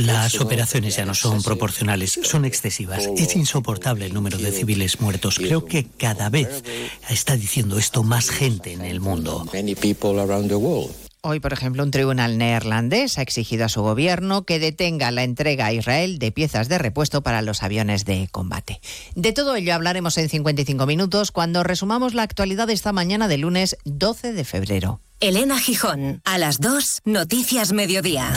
Las operaciones ya no son proporcionales, son excesivas. Es insoportable el número de civiles muertos. Creo que cada vez está diciendo esto más gente en el mundo. Hoy, por ejemplo, un tribunal neerlandés ha exigido a su gobierno que detenga la entrega a Israel de piezas de repuesto para los aviones de combate. De todo ello hablaremos en 55 minutos cuando resumamos la actualidad de esta mañana de lunes 12 de febrero. Elena Gijón, a las 2, Noticias Mediodía.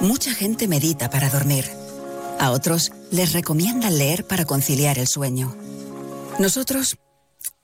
Mucha gente medita para dormir. A otros les recomiendan leer para conciliar el sueño. Nosotros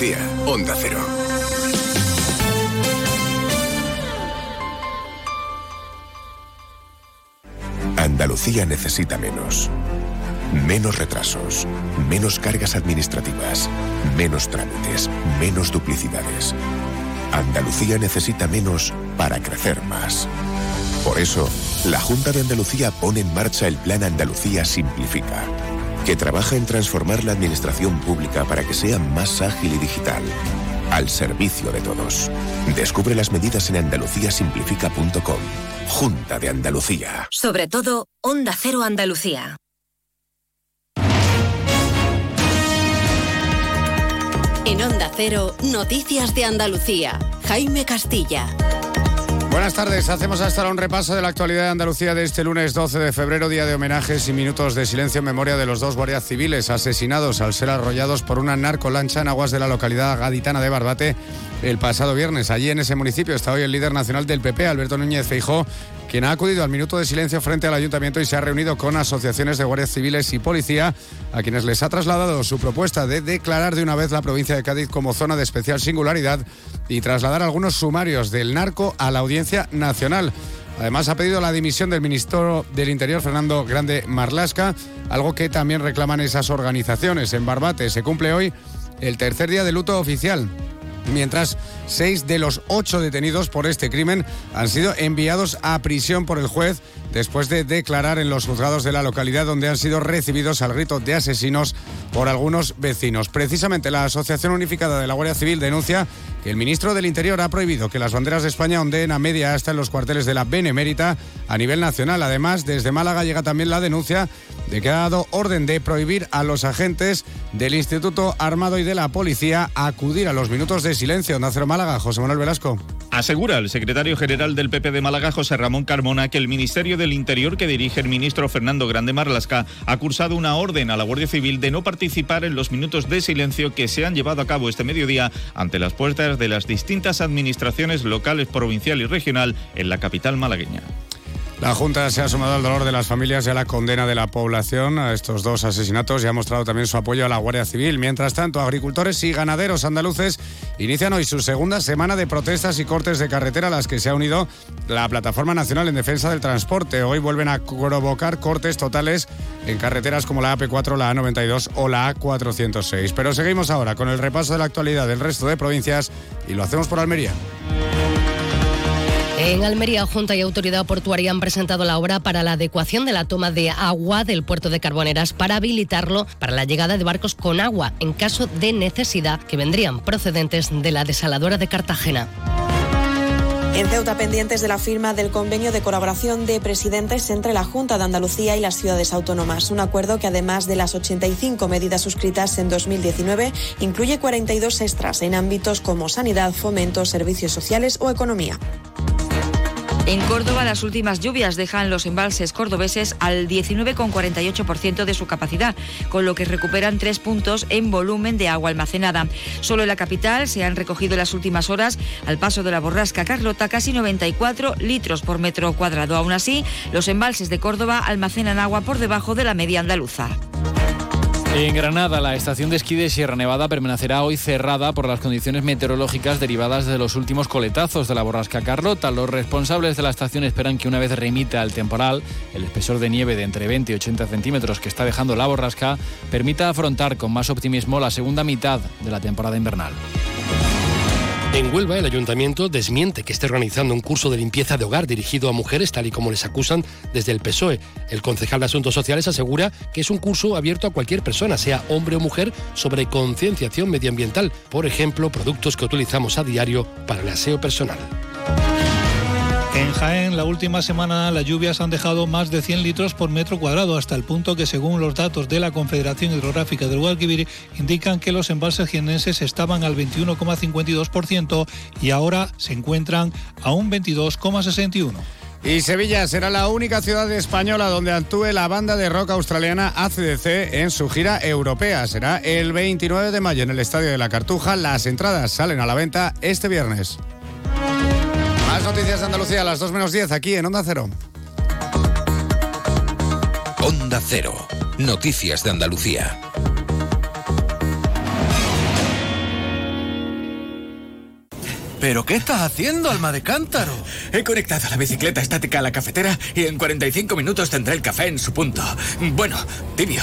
Andalucía, Onda Cero. Andalucía necesita menos. Menos retrasos, menos cargas administrativas, menos trámites, menos duplicidades. Andalucía necesita menos para crecer más. Por eso, la Junta de Andalucía pone en marcha el Plan Andalucía Simplifica, que trabaja en transformar la administración pública para que sea más ágil y digital, al servicio de todos. Descubre las medidas en andaluciasimplifica.com. Junta de Andalucía. Sobre todo, Onda Cero Andalucía. En Onda Cero, Noticias de Andalucía. Jaime Castilla. Buenas tardes, hacemos hasta ahora un repaso de la actualidad de Andalucía de este lunes 12 de febrero, día de homenajes y minutos de silencio en memoria de los dos guardias civiles asesinados al ser arrollados por una narcolancha en aguas de la localidad gaditana de Barbate el pasado viernes. Allí en ese municipio está hoy el líder nacional del PP, Alberto Núñez Feijó, quien ha acudido al minuto de silencio frente al ayuntamiento y se ha reunido con asociaciones de guardias civiles y policía, a quienes les ha trasladado su propuesta de declarar de una vez la provincia de Cádiz como zona de especial singularidad y trasladar algunos sumarios del narco a la audiencia nacional. Además, ha pedido la dimisión del ministro del Interior, Fernando Grande Marlasca, algo que también reclaman esas organizaciones. En Barbate se cumple hoy el tercer día de luto oficial mientras seis de los ocho detenidos por este crimen han sido enviados a prisión por el juez después de declarar en los juzgados de la localidad donde han sido recibidos al grito de asesinos por algunos vecinos. Precisamente la Asociación Unificada de la Guardia Civil denuncia que el ministro del Interior ha prohibido que las banderas de España ondeen a media hasta en los cuarteles de la Benemérita a nivel nacional. Además, desde Málaga llega también la denuncia de que ha dado orden de prohibir a los agentes del Instituto Armado y de la Policía acudir a los minutos de silencio. Nacero Málaga, José Manuel Velasco. Asegura el secretario general del PP de Málaga, José Ramón Carmona, que el Ministerio del Interior que dirige el ministro Fernando Grande Marlasca ha cursado una orden a la Guardia Civil de no participar en los minutos de silencio que se han llevado a cabo este mediodía ante las puertas de las distintas administraciones locales, provincial y regional en la capital malagueña. La Junta se ha sumado al dolor de las familias y a la condena de la población a estos dos asesinatos y ha mostrado también su apoyo a la Guardia Civil. Mientras tanto, agricultores y ganaderos andaluces inician hoy su segunda semana de protestas y cortes de carretera a las que se ha unido la Plataforma Nacional en Defensa del Transporte. Hoy vuelven a provocar cortes totales en carreteras como la AP4, la A92 o la A406. Pero seguimos ahora con el repaso de la actualidad del resto de provincias y lo hacemos por Almería. En Almería, Junta y Autoridad Portuaria han presentado la obra para la adecuación de la toma de agua del puerto de Carboneras para habilitarlo para la llegada de barcos con agua en caso de necesidad que vendrían procedentes de la desaladora de Cartagena. En Ceuta, pendientes de la firma del convenio de colaboración de presidentes entre la Junta de Andalucía y las ciudades autónomas. Un acuerdo que, además de las 85 medidas suscritas en 2019, incluye 42 extras en ámbitos como sanidad, fomento, servicios sociales o economía. En Córdoba, las últimas lluvias dejan los embalses cordobeses al 19,48% de su capacidad, con lo que recuperan tres puntos en volumen de agua almacenada. Solo en la capital se han recogido en las últimas horas, al paso de la borrasca Carlota, casi 94 litros por metro cuadrado. Aún así, los embalses de Córdoba almacenan agua por debajo de la media andaluza. En Granada, la estación de esquí de Sierra Nevada permanecerá hoy cerrada por las condiciones meteorológicas derivadas de los últimos coletazos de la borrasca Carlota. Los responsables de la estación esperan que una vez remita el temporal, el espesor de nieve de entre 20 y 80 centímetros que está dejando la borrasca permita afrontar con más optimismo la segunda mitad de la temporada invernal. En Huelva, el ayuntamiento desmiente que esté organizando un curso de limpieza de hogar dirigido a mujeres, tal y como les acusan desde el PSOE. El concejal de Asuntos Sociales asegura que es un curso abierto a cualquier persona, sea hombre o mujer, sobre concienciación medioambiental, por ejemplo, productos que utilizamos a diario para el aseo personal. En Jaén, la última semana las lluvias han dejado más de 100 litros por metro cuadrado, hasta el punto que, según los datos de la Confederación Hidrográfica del Guadalquivir, indican que los embalses jienenses estaban al 21,52% y ahora se encuentran a un 22,61%. Y Sevilla será la única ciudad española donde actúe la banda de rock australiana ACDC en su gira europea. Será el 29 de mayo en el Estadio de la Cartuja. Las entradas salen a la venta este viernes. Más noticias de Andalucía a las 2 menos 10 aquí en Onda Cero. Onda Cero. Noticias de Andalucía. ¿Pero qué estás haciendo, alma de cántaro? He conectado la bicicleta estática a la cafetera y en 45 minutos tendré el café en su punto. Bueno, tibio.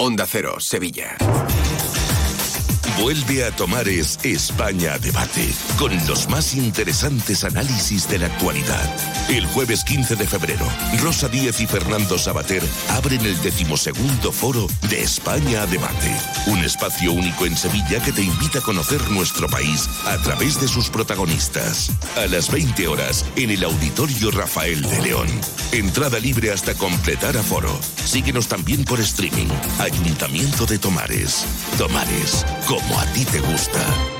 Onda Cero, Sevilla. Vuelve a Tomares España Debate, con los más interesantes análisis de la actualidad. El jueves 15 de febrero, Rosa Díez y Fernando Sabater abren el decimosegundo foro de España Debate, un espacio único en Sevilla que te invita a conocer nuestro país a través de sus protagonistas. A las 20 horas, en el Auditorio Rafael de León. Entrada libre hasta completar aforo. Síguenos también por streaming. Ayuntamiento de Tomares. Tomares, como a ti te gusta.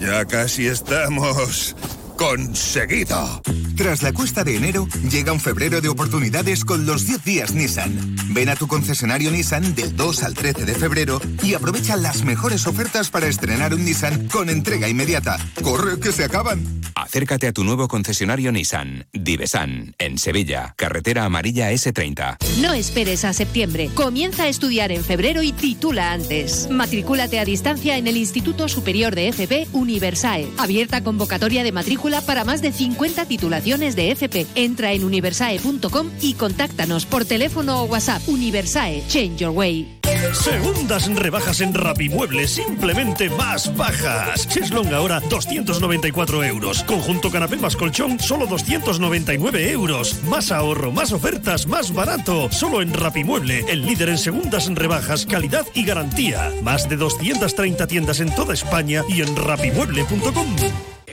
Ya casi estamos conseguido. Tras la cuesta de enero, llega un febrero de oportunidades con los 10 días Nissan. Ven a tu concesionario Nissan del 2 al 13 de febrero y aprovecha las mejores ofertas para estrenar un Nissan con entrega inmediata. ¡Corre que se acaban! Acércate a tu nuevo concesionario Nissan, Divesan, en Sevilla, carretera amarilla S30. No esperes a septiembre. Comienza a estudiar en febrero y titula antes. Matricúlate a distancia en el Instituto Superior de FP Universae. Abierta convocatoria de matrícula para más de 50 titulaciones de FP. Entra en universae.com y contáctanos por teléfono o WhatsApp. Universae, change your way. Segundas rebajas en Rapimueble, simplemente más bajas. Cheslong ahora 294 euros. Conjunto canapé más colchón, solo 299 euros. Más ahorro, más ofertas, más barato. Solo en Rapimueble, el líder en segundas rebajas, calidad y garantía. Más de 230 tiendas en toda España y en rapimueble.com.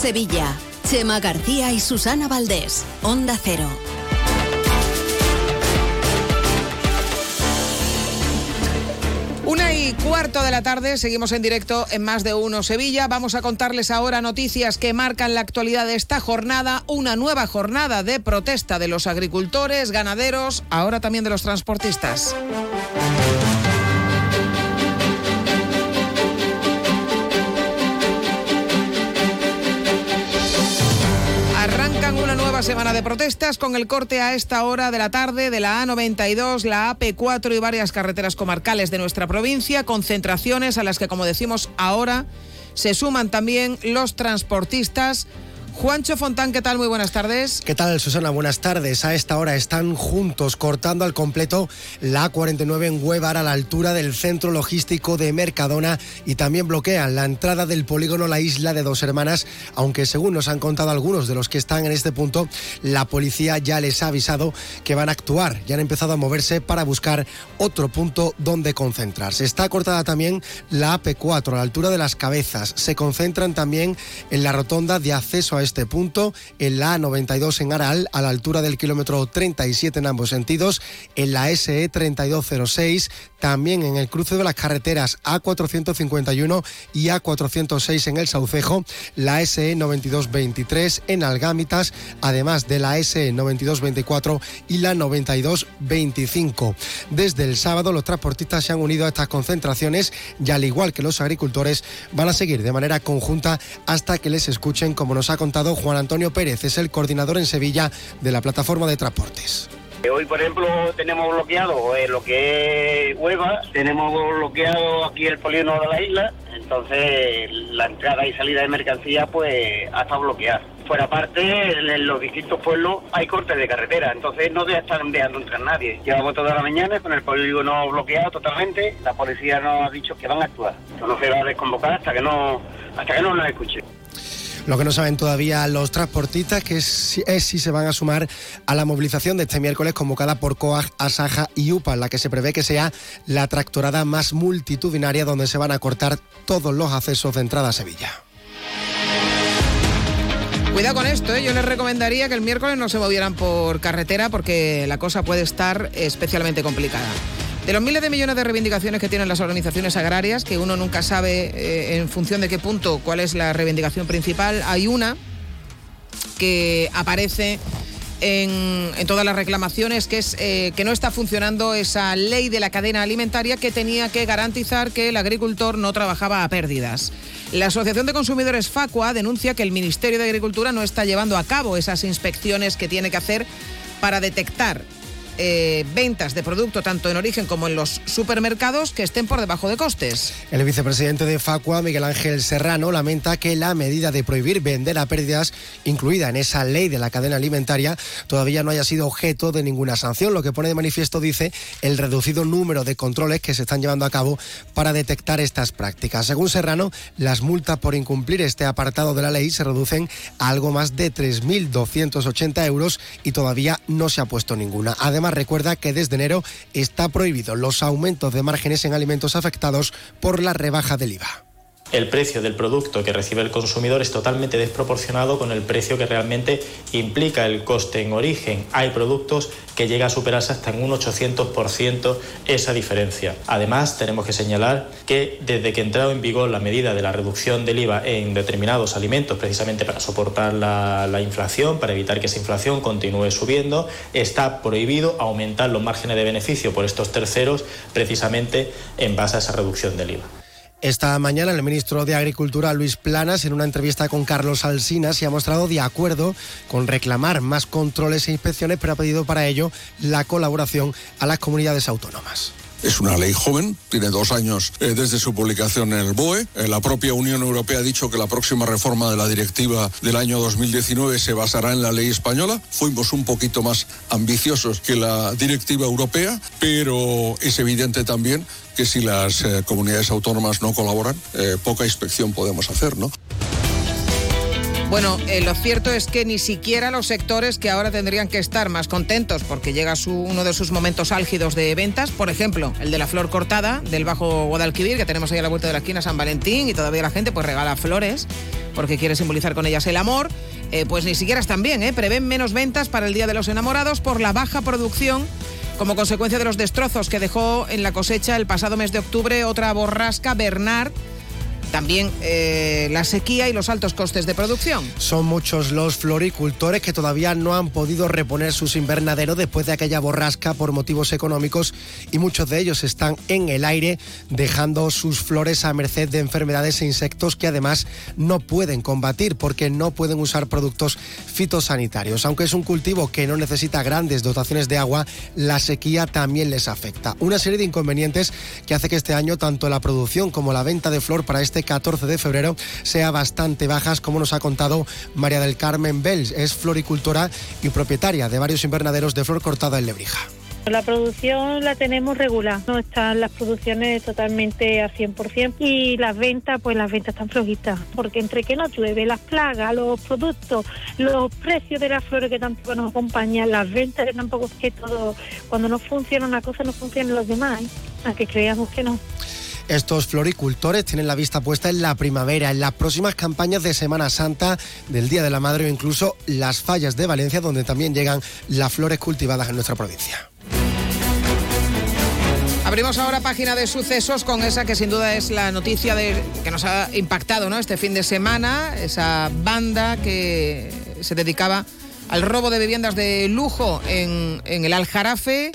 Sevilla. Chema García y Susana Valdés. Onda Cero. Una y cuarto de la tarde, seguimos en directo en Más de Uno Sevilla. Vamos a contarles ahora noticias que marcan la actualidad de esta jornada, una nueva jornada de protesta de los agricultores, ganaderos, ahora también de los transportistas. Semana de protestas con el corte a esta hora de la tarde de la A92, la AP4 y varias carreteras comarcales de nuestra provincia, concentraciones a las que, como decimos ahora, se suman también los transportistas. Juancho Fontán, ¿qué tal? Muy buenas tardes. ¿Qué tal, Susana? Buenas tardes. A esta hora están juntos cortando al completo la A49 en Huevar a la altura del centro logístico de Mercadona y también bloquean la entrada del polígono La Isla de Dos Hermanas, aunque según nos han contado algunos de los que están en este punto, la policía ya les ha avisado que van a actuar, ya han empezado a moverse para buscar otro punto donde concentrarse. Está cortada también la AP4 a la altura de las cabezas. Se concentran también en la rotonda de acceso a este punto, en la A92 en Aral, a la altura del kilómetro 37 en ambos sentidos, en la E SE 3206, también en el cruce de las carreteras A451 y A406 en el Saucejo, la SE 9223 en Algámitas, además de la SE 9224 y la 9225. Desde el sábado los transportistas se han unido a estas concentraciones y al igual que los agricultores van a seguir de manera conjunta hasta que les escuchen, como nos ha contado Juan Antonio Pérez, es el coordinador en Sevilla de la plataforma de transportes. Hoy, por ejemplo, tenemos bloqueado eh, lo que es Hueva, tenemos bloqueado aquí el polígono de la isla, entonces la entrada y salida de mercancía pues ha estado bloqueada. Fuera parte, en los distintos pueblos hay cortes de carretera, entonces no están dejando entrar nadie. Llevamos toda la mañana con el polígono bloqueado totalmente, la policía nos ha dicho que van a actuar. No se va a desconvocar hasta que no, hasta que no nos escuchen. Lo que no saben todavía los transportistas que es, si se van a sumar a la movilización de este miércoles convocada por COAG, Asaja y UPA, la que se prevé que sea la tractorada más multitudinaria donde se van a cortar todos los accesos de entrada a Sevilla. Cuidado con esto, ¿eh? yo les recomendaría que el miércoles no se movieran por carretera porque la cosa puede estar especialmente complicada. De los miles de millones de reivindicaciones que tienen las organizaciones agrarias, que uno nunca sabe eh, en función de qué punto cuál es la reivindicación principal, hay una que aparece en, todas las reclamaciones, que es eh, que no está funcionando esa ley de la cadena alimentaria que tenía que garantizar que el agricultor no trabajaba a pérdidas. La Asociación de Consumidores Facua denuncia que el Ministerio de Agricultura no está llevando a cabo esas inspecciones que tiene que hacer para detectar eh, ventas de producto tanto en origen como en los supermercados que estén por debajo de costes. El vicepresidente de Facua, Miguel Ángel Serrano, lamenta que la medida de prohibir vender a pérdidas, incluida en esa ley de la cadena alimentaria, todavía no haya sido objeto de ninguna sanción, lo que pone de manifiesto, dice, el reducido número de controles que se están llevando a cabo para detectar estas prácticas. Según Serrano, las multas por incumplir este apartado de la ley se reducen a algo más de 3.280 euros y todavía no se ha puesto ninguna. Además, recuerda que desde enero está prohibido los aumentos de márgenes en alimentos afectados por la rebaja del IVA el precio del producto que recibe el consumidor es totalmente desproporcionado con el precio que realmente implica el coste en origen. Hay productos que llega a superarse hasta en un 800% esa diferencia. Además, tenemos que señalar que desde que entrado en vigor la medida de la reducción del IVA en determinados alimentos, precisamente para soportar la, la inflación, para evitar que esa inflación continúe subiendo, está prohibido aumentar los márgenes de beneficio por estos terceros precisamente en base a esa reducción del IVA. Esta mañana el ministro de Agricultura, Luis Planas, en una entrevista con Carlos Alsina, se ha mostrado de acuerdo con reclamar más controles e inspecciones, pero ha pedido para ello la colaboración a las comunidades autónomas. Es una ley joven, tiene dos años eh, desde su publicación en el BOE. Eh, la propia Unión Europea ha dicho que la próxima reforma de la directiva del año 2019 se basará en la ley española. Fuimos un poquito más ambiciosos que la directiva europea, pero es evidente también que si las eh, comunidades autónomas no colaboran, poca inspección podemos hacer, ¿no? Bueno, eh, lo cierto es que ni siquiera los sectores que ahora tendrían que estar más contentos porque llega su, uno de sus momentos álgidos de ventas, por ejemplo, el de la flor cortada del Bajo Guadalquivir, que tenemos ahí a la vuelta de la esquina San Valentín y todavía la gente pues regala flores porque quiere simbolizar con ellas el amor, eh, pues ni siquiera están bien, ¿eh? prevén menos ventas para el Día de los Enamorados por la baja producción como consecuencia de los destrozos que dejó en la cosecha el pasado mes de octubre otra borrasca, Bernard, también eh, la sequía y los altos costes de producción. Son muchos los floricultores que todavía no han podido reponer sus invernaderos después de aquella borrasca por motivos económicos y muchos de ellos están en el aire dejando sus flores a merced de enfermedades e insectos que además no pueden combatir porque no pueden usar productos fitosanitarios. Aunque es un cultivo que no necesita grandes dotaciones de agua, la sequía también les afecta. Una serie de inconvenientes que hace que este año tanto la producción como la venta de flor para este 14 de febrero sea bastante bajas, como nos ha contado María del Carmen Bells. Es floricultora y propietaria de varios invernaderos de flor cortada en Lebrija. La producción la tenemos regular, no están las producciones totalmente a 100% y las ventas, pues las ventas están flojitas, porque entre que no llueve, las plagas, los productos, los precios de las flores que tampoco nos acompañan, las ventas que tampoco es que todo, cuando no funciona una cosa no funcionan los demás, ¿eh? a que creamos que no. Estos floricultores tienen la vista puesta en la primavera, en las próximas campañas de Semana Santa, del Día de la Madre o incluso las fallas de Valencia, donde también llegan las flores cultivadas en nuestra provincia. Abrimos ahora página de sucesos con esa que sin duda es la noticia de, que nos ha impactado ¿no? este fin de semana, esa banda que se dedicaba al robo de viviendas de lujo en, en el Aljarafe.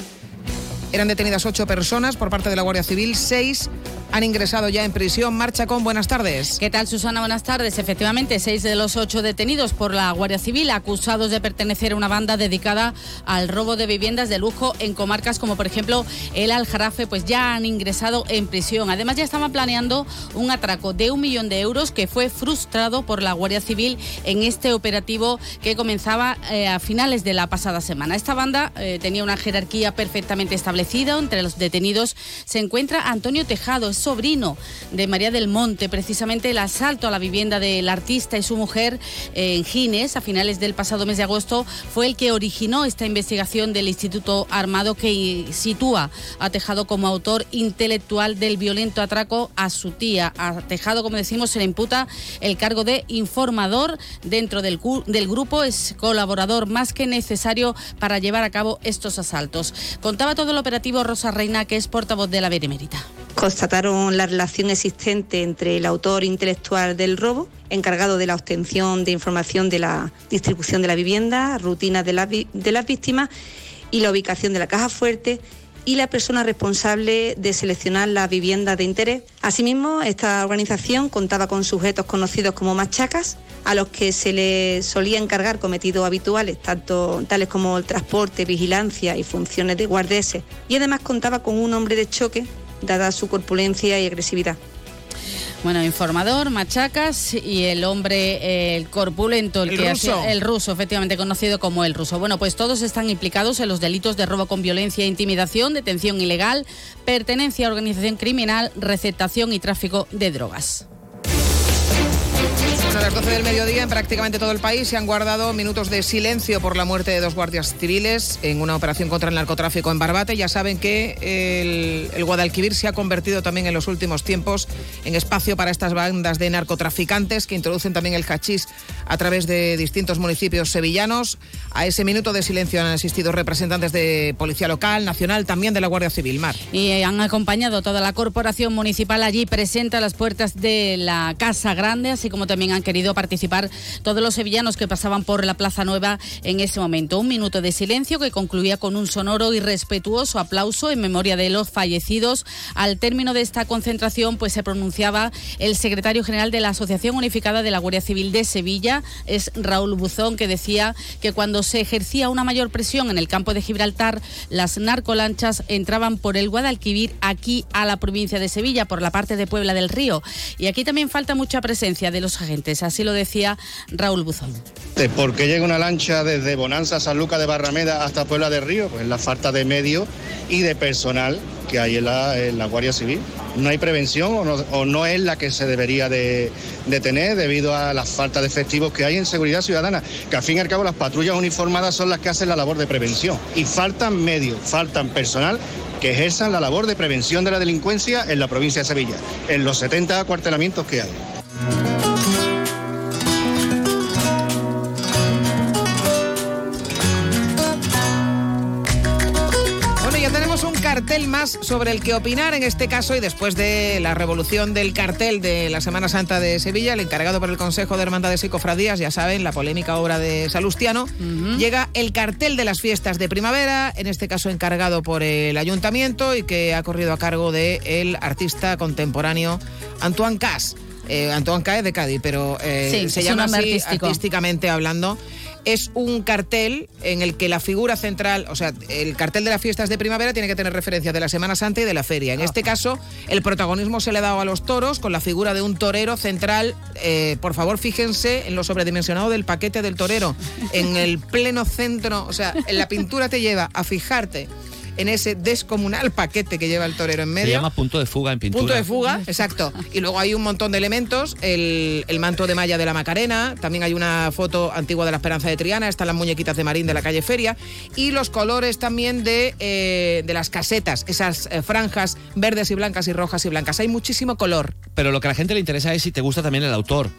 Eran detenidas ocho personas por parte de la Guardia Civil, seis han ingresado ya en prisión. Marcha con buenas tardes. ¿Qué tal, Susana? Buenas tardes. Efectivamente, seis de los ocho detenidos por la Guardia Civil acusados de pertenecer a una banda dedicada al robo de viviendas de lujo en comarcas como, por ejemplo, el Aljarafe, pues ya han ingresado en prisión. Además, ya estaban planeando un atraco de un millón de euros que fue frustrado por la Guardia Civil en este operativo que comenzaba eh, a finales de la pasada semana. Esta banda eh, tenía una jerarquía perfectamente establecida. Entre los detenidos se encuentra Antonio Tejado, es sobrino de María del Monte. Precisamente el asalto a la vivienda del artista y su mujer eh, en Gines a finales del pasado mes de agosto fue el que originó esta investigación del Instituto Armado que sitúa a Tejado como autor intelectual del violento atraco a su tía. A Tejado, como decimos, se le imputa el cargo de informador dentro del, grupo. Es colaborador más que necesario para llevar a cabo estos asaltos. Contaba todo el operativo Rosa Reina, que es portavoz de la Benemérita constataron la relación existente entre el autor intelectual del robo, encargado de la obtención de información de la distribución de la vivienda, rutinas de, la, de las víctimas y la ubicación de la caja fuerte y la persona responsable de seleccionar las viviendas de interés. Asimismo, esta organización contaba con sujetos conocidos como machacas, a los que se les solía encargar cometidos habituales, tanto tales como el transporte, vigilancia y funciones de guardeses, y además contaba con un hombre de choque dada su corpulencia y agresividad. Bueno, informador, machacas y el hombre, el corpulento, el, que ruso. el ruso, efectivamente conocido como el ruso. Bueno, pues todos están implicados en los delitos de robo con violencia e intimidación, detención ilegal, pertenencia a organización criminal, receptación y tráfico de drogas. A las 12 del mediodía, en prácticamente todo el país, se han guardado minutos de silencio por la muerte de dos guardias civiles en una operación contra el narcotráfico en Barbate. Ya saben que el, el, Guadalquivir se ha convertido también en los últimos tiempos en espacio para estas bandas de narcotraficantes que introducen también el hachís a través de distintos municipios sevillanos. A ese minuto de silencio han asistido representantes de Policía Local, Nacional, también de la Guardia Civil. Mar. Y han acompañado toda la corporación municipal allí presente a las puertas de la Casa Grande, así como también han querido participar todos los sevillanos que pasaban por la Plaza Nueva en ese momento. Un minuto de silencio que concluía con un sonoro y respetuoso aplauso en memoria de los fallecidos. Al término de esta concentración, pues se pronunciaba el secretario general de la Asociación Unificada de la Guardia Civil de Sevilla, es Raúl Buzón, que decía que cuando se ejercía una mayor presión en el campo de Gibraltar, las narcolanchas entraban por el Guadalquivir aquí a la provincia de Sevilla, por la parte de Puebla del Río. Y aquí también falta mucha presencia de los agentes, así lo decía Raúl Buzón. ¿Por qué llega una lancha desde Bonanza, San Lucas de Barrameda hasta Puebla del Río? Pues la falta de medio y de personal que hay en la, Guardia Civil. No hay prevención o no, o no es la que se debería de, de, tener debido a la falta de efectivos que hay en seguridad ciudadana, que al fin y al cabo las patrullas uniformadas son las que hacen la labor de prevención. Y faltan medios, faltan personal que ejerzan la labor de prevención de la delincuencia en la provincia de Sevilla, en los 70 acuartelamientos que hay. Cartel más sobre el que opinar en este caso y después de la revolución del cartel de la Semana Santa de Sevilla, el encargado por el Consejo de Hermandades y Cofradías, ya saben, la polémica obra de Salustiano, uh -huh. llega el cartel de las fiestas de primavera, en este caso encargado por el ayuntamiento y que ha corrido a cargo del el artista contemporáneo Antoine Cas. Eh, Antoine Cas es de Cádiz, pero eh, sí, se llama así artístico. artísticamente hablando es un cartel en el que la figura central, o sea, el cartel de las fiestas de primavera tiene que tener referencias de la Semana Santa y de la feria. En este caso, el protagonismo se le ha dado a los toros con la figura de un torero central. Eh, por favor, fíjense en lo sobredimensionado del paquete del torero, en el pleno centro, o sea, en la pintura te lleva a fijarte en ese descomunal paquete que lleva el torero en medio. Se llama punto de fuga en pintura. Punto de fuga, exacto. Y luego hay un montón de elementos, el, el, manto de malla de la Macarena, también hay una foto antigua de la Esperanza de Triana, están las muñequitas de Marín de la calle Feria, y los colores también de, eh, de las casetas, esas eh, franjas verdes y blancas y rojas y blancas. Hay muchísimo color. Pero lo que a la gente le interesa es si te gusta también el autor.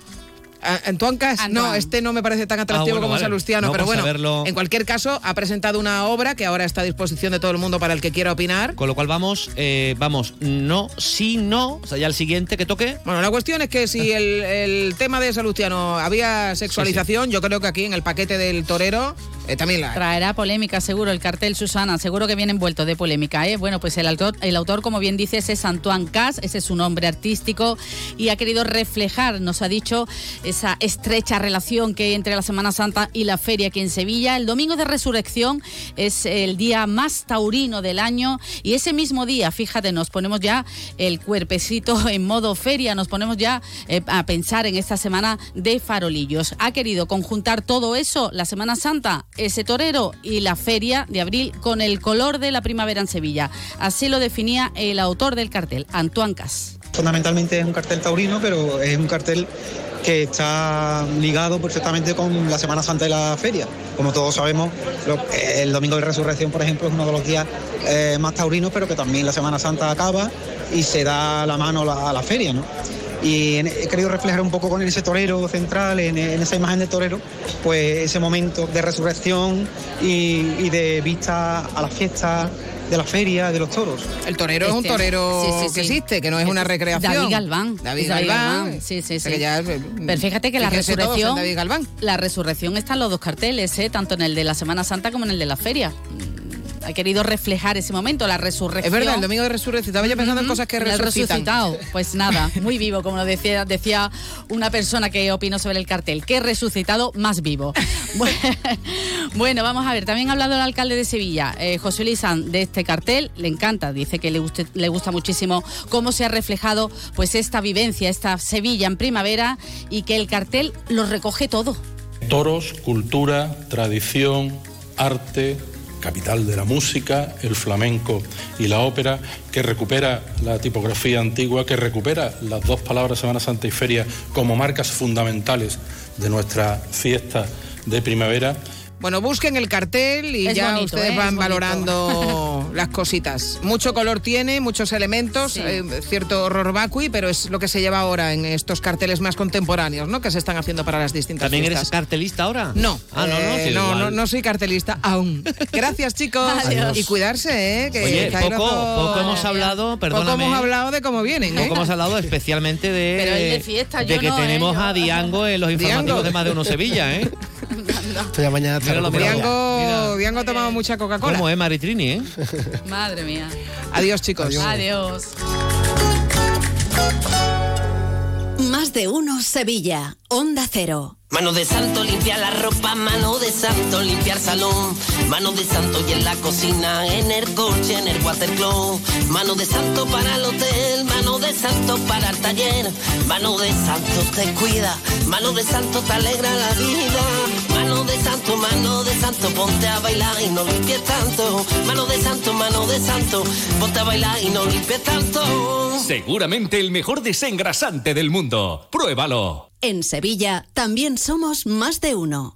Antoine Cas, no, este no me parece tan atractivo Ah, bueno, como vale. Salustiano, No, pero bueno, saberlo. en cualquier caso ha presentado una obra que ahora está a disposición de todo el mundo para el que quiera opinar. Con lo cual vamos, eh, vamos, no, sí, no, o sea, ya el siguiente que toque. Bueno, la cuestión es que si el, el tema de Salustiano había sexualización, yo creo que aquí en el paquete del torero eh, también la. Traerá polémica, seguro, el cartel, Susana, seguro que viene envuelto de polémica. ¿eh? Bueno, pues el autor, el autor, como bien dices, es Antoine Cas, ese es su nombre artístico, y ha querido reflejar, nos ha dicho, esa estrecha relación que entre la Semana Santa y la feria aquí en Sevilla. El domingo de resurrección es el día más taurino del año, y ese mismo día, fíjate, nos ponemos ya el cuerpecito en modo feria, nos ponemos ya eh, a pensar en esta semana de farolillos. Ha querido conjuntar todo eso, la Semana Santa, ese torero y la feria de abril con el color de la primavera en Sevilla. Así lo definía el autor del cartel, Antoine Cas. Fundamentalmente es un cartel taurino, pero es un cartel que está ligado perfectamente con la Semana Santa y la feria. Como todos sabemos, el Domingo de Resurrección, por ejemplo, es uno de los días eh, más taurinos, pero que también la Semana Santa acaba y se da la mano a la, feria, ¿no? Y he querido reflejar un poco con ese torero central, en, esa imagen de torero, pues ese momento de resurrección y, y de vista a la fiesta de la feria, de los toros. El torero es un Este, torero sí, sí, que sí. existe, que no es una recreación. David Galván. David David Galván. Galván, sí, sí, sí. ya, eh, Pero fíjate que la resurrección, David Galván. la resurrección está en los dos carteles, ¿eh? tanto en el de la Semana Santa como en el de la feria. Ha querido reflejar ese momento, la resurrección. Es verdad, el domingo de resurrección. Estaba yo pensando en cosas que El resucitan. resucitado. Pues nada, muy vivo, como lo decía, decía una persona que opinó sobre el cartel. Qué resucitado más vivo. bueno, vamos a ver. También ha hablado el alcalde de Sevilla, eh, José Luis Sanz, de este cartel. Le encanta, dice que le, guste- le gusta muchísimo cómo se ha reflejado pues esta vivencia, esta Sevilla en primavera y que el cartel lo recoge todo. Toros, cultura, tradición, arte, capital de la música, el flamenco y la ópera, que recupera la tipografía antigua, que recupera las dos palabras Semana Santa y Feria como marcas fundamentales de nuestra fiesta de primavera. Bueno, busquen el cartel y Es ya bonito, ustedes ¿eh? van valorando las cositas. Mucho color tiene, muchos elementos, Sí. eh, cierto horror vacui, pero es lo que se lleva ahora en estos carteles más contemporáneos, ¿no? Que se están haciendo para las distintas ¿También eres cartelista ahora? No, Ah, no, no, eh, sí, no, no, no soy cartelista aún. Gracias, chicos. Adiós. Y cuidarse, ¿eh? Que Oye, que poco, poco hemos hablado, perdóname. Poco hemos hablado de cómo vienen, ¿eh? Poco hemos hablado especialmente de, Pero el de fiesta, de yo que no, tenemos ¿eh? Yo- a Diango en los informativos Diango. de más de uno Sevilla, ¿eh? Esto ya mañana Diango ha tomado mucha Coca-Cola. ¿Cómo es Maritrini, eh? Madre mía. Adiós, chicos. Adiós. Más de uno Sevilla. Onda Cero. Mano de santo limpia la ropa, mano de santo limpiar salón, mano de santo y en la cocina, en el coche, en el watercloak, mano de santo para el hotel, mano de santo para el taller, mano de santo te cuida, mano de santo te alegra la vida, mano de santo, mano de santo, ponte a bailar y no limpies tanto, mano de santo, mano de santo, ponte a bailar y no limpies tanto. Seguramente el mejor desengrasante del mundo. Pruébalo. En Sevilla también somos más de uno.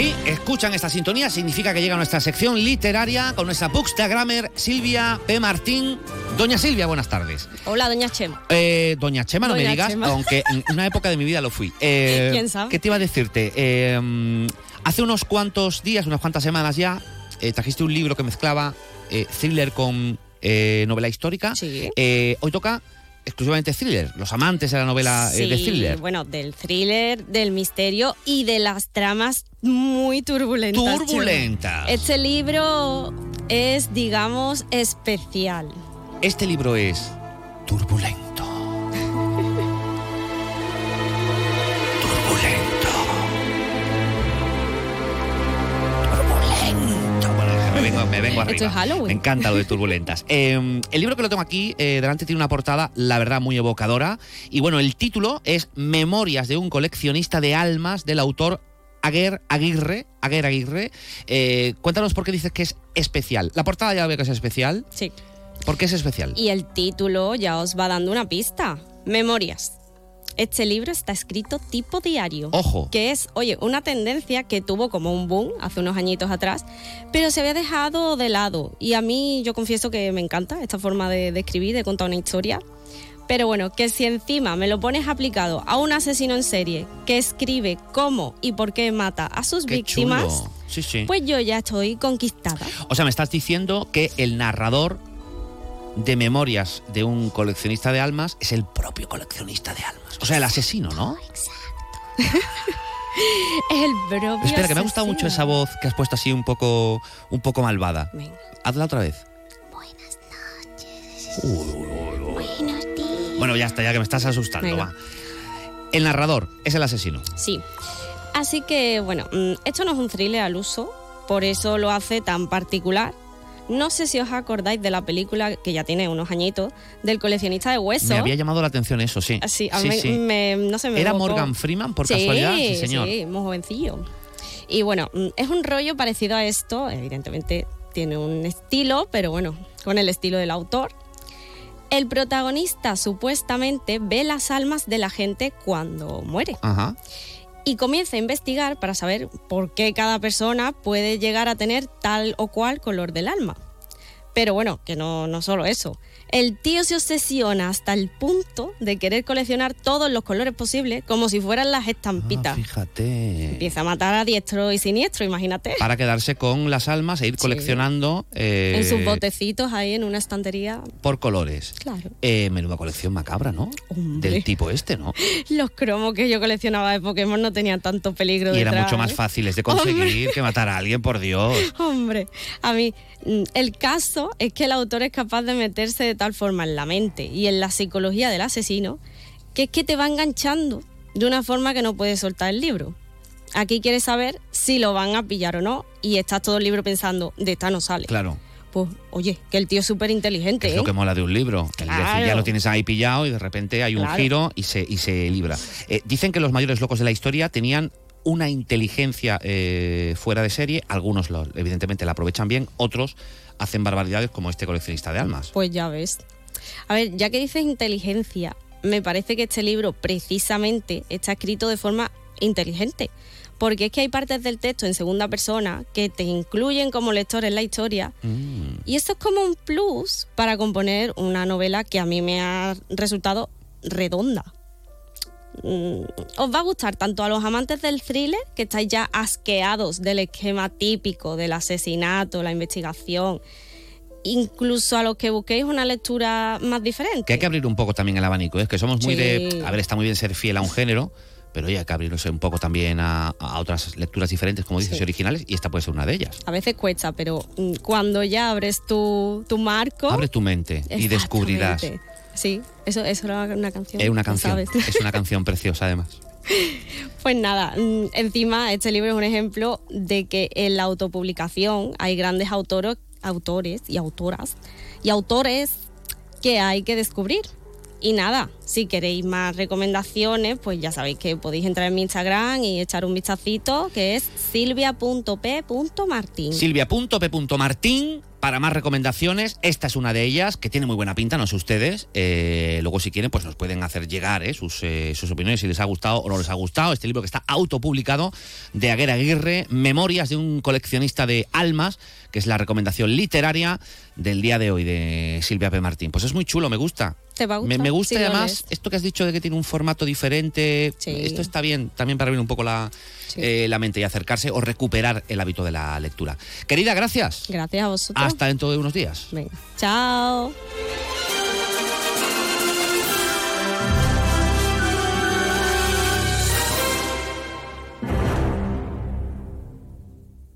Sí, escuchan esta sintonía, significa que llega nuestra sección literaria con nuestra Bookstagrammer Silvia P. Martín. Doña Silvia, buenas tardes. Hola, doña Chema. Eh, Doña Chema, no me digas, Chema. aunque en una época de mi vida lo fui. Eh, ¿Quién sabe? ¿Qué te iba a decirte? Eh, hace unos cuantos días, unas cuantas semanas ya, trajiste un libro que mezclaba thriller con novela histórica. Eh, hoy toca exclusivamente thriller, los amantes de la novela eh, de thriller. bueno, del thriller, del misterio y de las tramas muy turbulentas. Turbulentas. Este libro es, digamos, especial. Este libro es turbulento. Me vengo, me vengo Esto arriba. es Halloween. Me encanta lo de turbulentas. Eh, el libro que lo tengo aquí, eh, delante tiene una portada, la verdad, muy evocadora. Y bueno, el título es Memorias de un coleccionista de almas del autor Aguer Aguirre. Aguer Aguirre. Eh, cuéntanos por qué dices que es especial. La portada ya veo que es especial. Sí. ¿Por qué es especial? Y el título ya os va dando una pista. Memorias. Este libro está escrito tipo diario. Ojo. Que es, oye, una tendencia que tuvo como un boom hace unos añitos atrás, pero se había dejado de lado. Y a mí, yo confieso que me encanta esta forma de, de escribir, de contar una historia. Pero bueno, que si encima me lo pones aplicado a un asesino en serie que escribe cómo y por qué mata a sus Qué víctimas, chulo. Sí, sí. pues yo ya estoy conquistada. O sea, me estás diciendo que el narrador de memorias de un coleccionista de almas es el propio coleccionista de almas. O sea, el asesino, ¿no? El propio Espera, que me ha gustado mucho esa voz que has puesto así un poco, un poco malvada. Hazla otra vez. Bueno, ya está, ya que me estás asustando, Venga. va. El narrador es el asesino. Sí. Así que, bueno, mm, esto no es un thriller al uso, por eso lo hace tan particular. No sé si os acordáis de la película que ya tiene unos añitos, del coleccionista de huesos. Me había llamado la atención eso, sí. Sí, a Sí, mí sí. me- no sé, me ¿Era evocó. Morgan Freeman, por Sí, casualidad? Sí, señor. Sí, muy jovencillo. Y bueno, mm, es un rollo parecido a esto, evidentemente tiene un estilo, pero bueno, con el estilo del autor. El protagonista supuestamente ve las almas de la gente cuando muere Ajá. Y comienza a investigar para saber por qué cada persona puede llegar a tener tal o cual color del alma. Pero bueno, que no, no solo eso. El tío se obsesiona hasta el punto de querer coleccionar todos los colores posibles como si fueran las estampitas. Ah, Fíjate. Empieza a matar a diestro y siniestro, imagínate. Para quedarse con las almas e ir coleccionando eh, En sus botecitos ahí en una estantería. por colores. Claro. Eh, menuda colección macabra, ¿no? Del tipo este, ¿no? Los cromos que yo coleccionaba de Pokémon no tenían tanto peligro Y eran detrás, mucho más ¿eh? fáciles de conseguir Hombre. que matar a alguien, por Dios. Hombre, a mí, mm, el caso es que el autor es capaz de meterse de tal forma en la mente y en la psicología del asesino que es que te va enganchando de una forma que no puedes soltar el libro. Aquí quieres saber si lo van a pillar o no y estás todo el libro pensando, de esta no sale. Claro. Pues, oye, que el tío es súper inteligente, Es ¿eh? lo que mola de un libro. Es decir, Claro. ya lo tienes ahí pillado y de repente hay un Claro. giro y se, y se libra. Eh, dicen que los mayores locos de la historia tenían una inteligencia eh, fuera de serie. Algunos, lo- evidentemente, la aprovechan bien. Otros hacen barbaridades como este coleccionista de almas. Pues ya ves. A ver, ya que dices inteligencia, me parece que este libro precisamente está escrito de forma inteligente. Porque es que hay partes del texto en segunda persona que te incluyen como lector en la historia. Y esto es como un plus para componer una novela que a mí me ha resultado redonda. Mm, Os va a gustar tanto a los amantes del thriller, que estáis ya asqueados del esquema típico del asesinato, la investigación, incluso a los que busquéis una lectura más diferente. Que hay que abrir un poco también el abanico, ¿eh? es que somos muy Sí. de... A ver, está muy bien ser fiel a un género, pero oye, hay que abrirse un poco también a, a otras lecturas diferentes, como dices, Sí. originales, y esta puede ser una de ellas. A veces cuesta, pero mm, cuando ya abres tu, tu marco... Abre tu mente y descubrirás. Sí, eso, eso era una canción. Es una canción, sabes. es una canción preciosa además. Pues nada, mm, encima este libro es un ejemplo de que en la autopublicación hay grandes autores, autores y autoras y autores que hay que descubrir. Y nada, si queréis más recomendaciones, pues ya sabéis que podéis entrar en mi Instagram y echar un vistacito, que es silvia.p.martin. Silvia.p.martín para más recomendaciones. Esta es una de ellas que tiene muy buena pinta, no sé ustedes. Eh, luego, si quieren, pues nos pueden hacer llegar eh, sus, eh, sus opiniones si les ha gustado o no les ha gustado. Este libro que está autopublicado de Aguera Aguirre, Memorias de un coleccionista de almas, que es la recomendación literaria del día de hoy de Silvia P. Martín. Pues es muy chulo, me gusta. ¿Te va a Me, gusta además esto que has dicho de que tiene un formato diferente. Esto está bien también para abrir un poco la, eh, la mente y acercarse o recuperar el hábito de la lectura. Querida, gracias. Gracias a vosotros. Hasta dentro de unos días. Venga. Chao.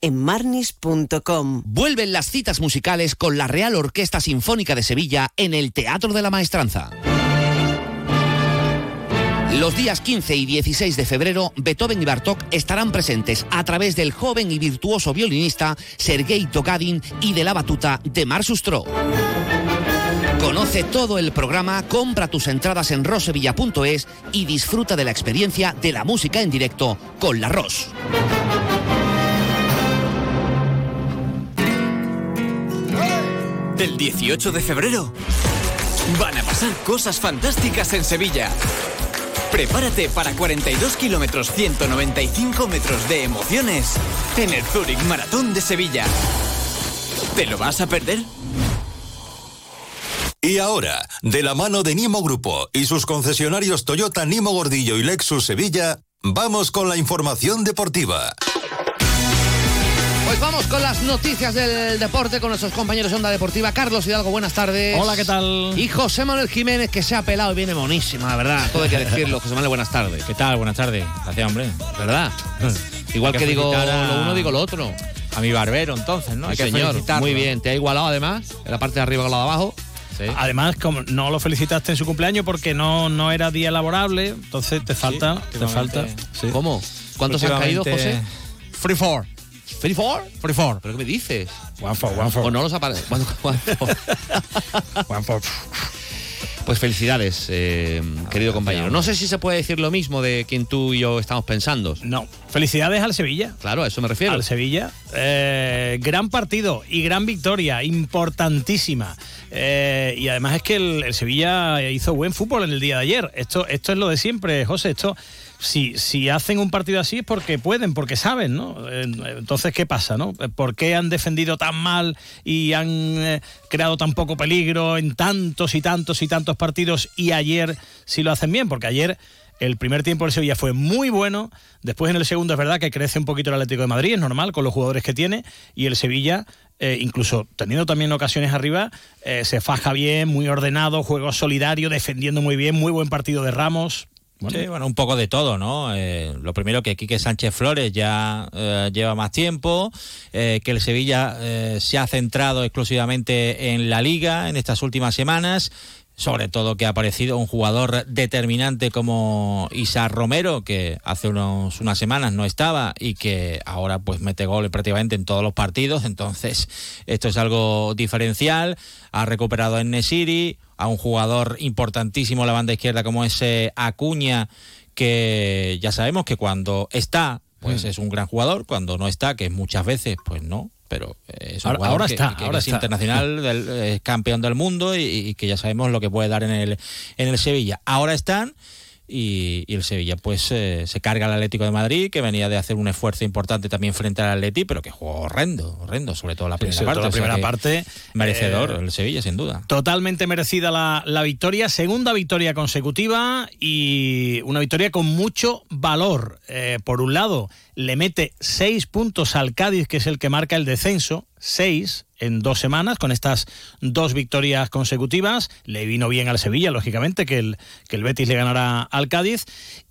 en marnis.com. Vuelven las citas musicales con la Real Orquesta Sinfónica de Sevilla en el Teatro de la Maestranza. Los días 15 y 16 de febrero, Beethoven y Bartók estarán presentes a través del joven y virtuoso violinista Sergei Togadin y de la batuta de Mar Sustro. Conoce todo el programa, compra tus entradas en rosevilla.es y disfruta de la experiencia de la música en directo con la Ros. El 18 de febrero van a pasar cosas fantásticas en Sevilla. Prepárate para 42 kilómetros 195 metros de emociones en el Zurich Maratón de Sevilla. ¿Te lo vas a perder? Y ahora, de la mano de Nimo Grupo y sus concesionarios Toyota Nimo Gordillo y Lexus Sevilla, vamos con la información deportiva. Pues vamos con las noticias del deporte con nuestros compañeros de Onda Deportiva. Carlos Hidalgo, buenas tardes. Hola, ¿qué tal? Y José Manuel Jiménez, que se ha pelado y viene monísima, la verdad. Todo hay que decirlo. José Manuel, buenas tardes. ¿Qué tal? Buenas tardes. Gracias, hombre. ¿Verdad? Igual que, digo a- lo uno, digo lo otro. A mi barbero, entonces, ¿no? Hay Sí, que señor. felicitarlo. Muy bien. Te ha igualado, además, en la parte de arriba con la de abajo. Además, como no lo felicitaste en su cumpleaños porque no, no era día laborable, entonces te falta, te falta. sí. ¿Cómo? ¿Cuántos han caído, José? Free four. ¿Free four? Free four. ¿Pero qué me dices? One four, one four. ¿O no los aparece? One, one four. Pues felicidades, eh, querido compañero. No sé si se puede decir lo mismo de quien tú y yo estamos pensando. No. Felicidades al Sevilla. Claro, a eso me refiero. Al Sevilla. Eh, gran partido y gran victoria, importantísima. Eh, y además es que el, el Sevilla hizo buen fútbol en el día de ayer. Esto, esto es lo de siempre, José. Esto, si, si hacen un partido así es porque pueden, porque saben, ¿no? Entonces, ¿qué pasa, no? ¿Por qué han defendido tan mal y han eh, creado tan poco peligro en tantos y tantos y tantos partidos y ayer sí lo hacen bien? Porque ayer el primer tiempo del Sevilla fue muy bueno. Después en el segundo es verdad que crece un poquito el Atlético de Madrid, es normal con los jugadores que tiene. Y el Sevilla, eh, incluso teniendo también ocasiones arriba, eh, se faja bien, muy ordenado, juego solidario, defendiendo muy bien, muy buen partido de Ramos. Sí, bueno, un poco de todo, ¿no? Eh, lo primero que Quique Sánchez Flores ya eh, lleva más tiempo, eh, que el Sevilla se ha centrado exclusivamente en la liga en estas últimas semanas sobre todo que ha aparecido un jugador determinante como Isa Romero, que hace unos, unas semanas no estaba y que ahora pues mete goles prácticamente en todos los partidos, entonces esto es algo diferencial, ha recuperado en Nesiri, a un jugador importantísimo en la banda izquierda como ese Acuña, que ya sabemos que cuando está, pues mm. es un gran jugador, cuando no está, que muchas veces, pues no, pero eh, es ahora, está, ahora es está. internacional, del, campeón del mundo y, que ya sabemos lo que puede dar en el, en el Sevilla. Ahora están y, el Sevilla pues eh, se carga al Atlético de Madrid, que venía de hacer un esfuerzo importante también frente al Atleti, pero que jugó horrendo, horrendo, sobre todo la primera parte. la primera parte. Merecedor, el Sevilla, sin duda. Totalmente merecida la, la victoria, segunda victoria consecutiva y una victoria con mucho valor. Eh, por un lado, le mete seis puntos al Cádiz, que es el que marca el descenso, seis en dos semanas con estas dos victorias consecutivas. Le vino bien al Sevilla, lógicamente, que el, que el Betis le ganara al Cádiz.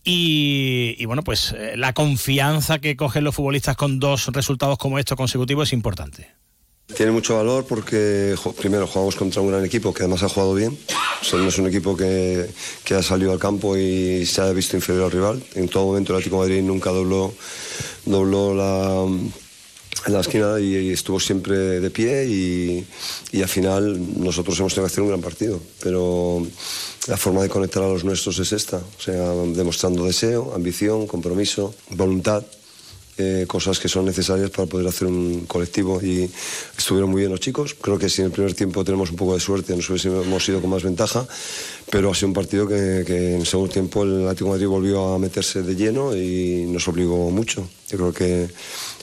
Y, bueno, pues eh, la confianza que cogen los futbolistas con dos resultados como estos consecutivos es importante. Tiene mucho valor porque primero jugamos contra un gran equipo que además ha jugado bien. no es un equipo que, que, ha salido al campo y se ha visto inferior al rival. En todo momento el Atlético Madrid nunca dobló, dobló la en la esquina y, estuvo siempre de pie y, y, al final nosotros hemos tenido que hacer un gran partido, pero la forma de conectar a los nuestros es esta, o sea, demostrando deseo, ambición, compromiso, voluntad. Eh, cosas que son necesarias para poder hacer un colectivo y estuvieron muy bien los chicos. Creo que si en el primer tiempo tenemos un poco de suerte nos hubiésemos ido con más ventaja, pero ha sido un partido que, que en el segundo tiempo el Atlético de Madrid volvió a meterse de lleno y nos obligó mucho. Yo creo que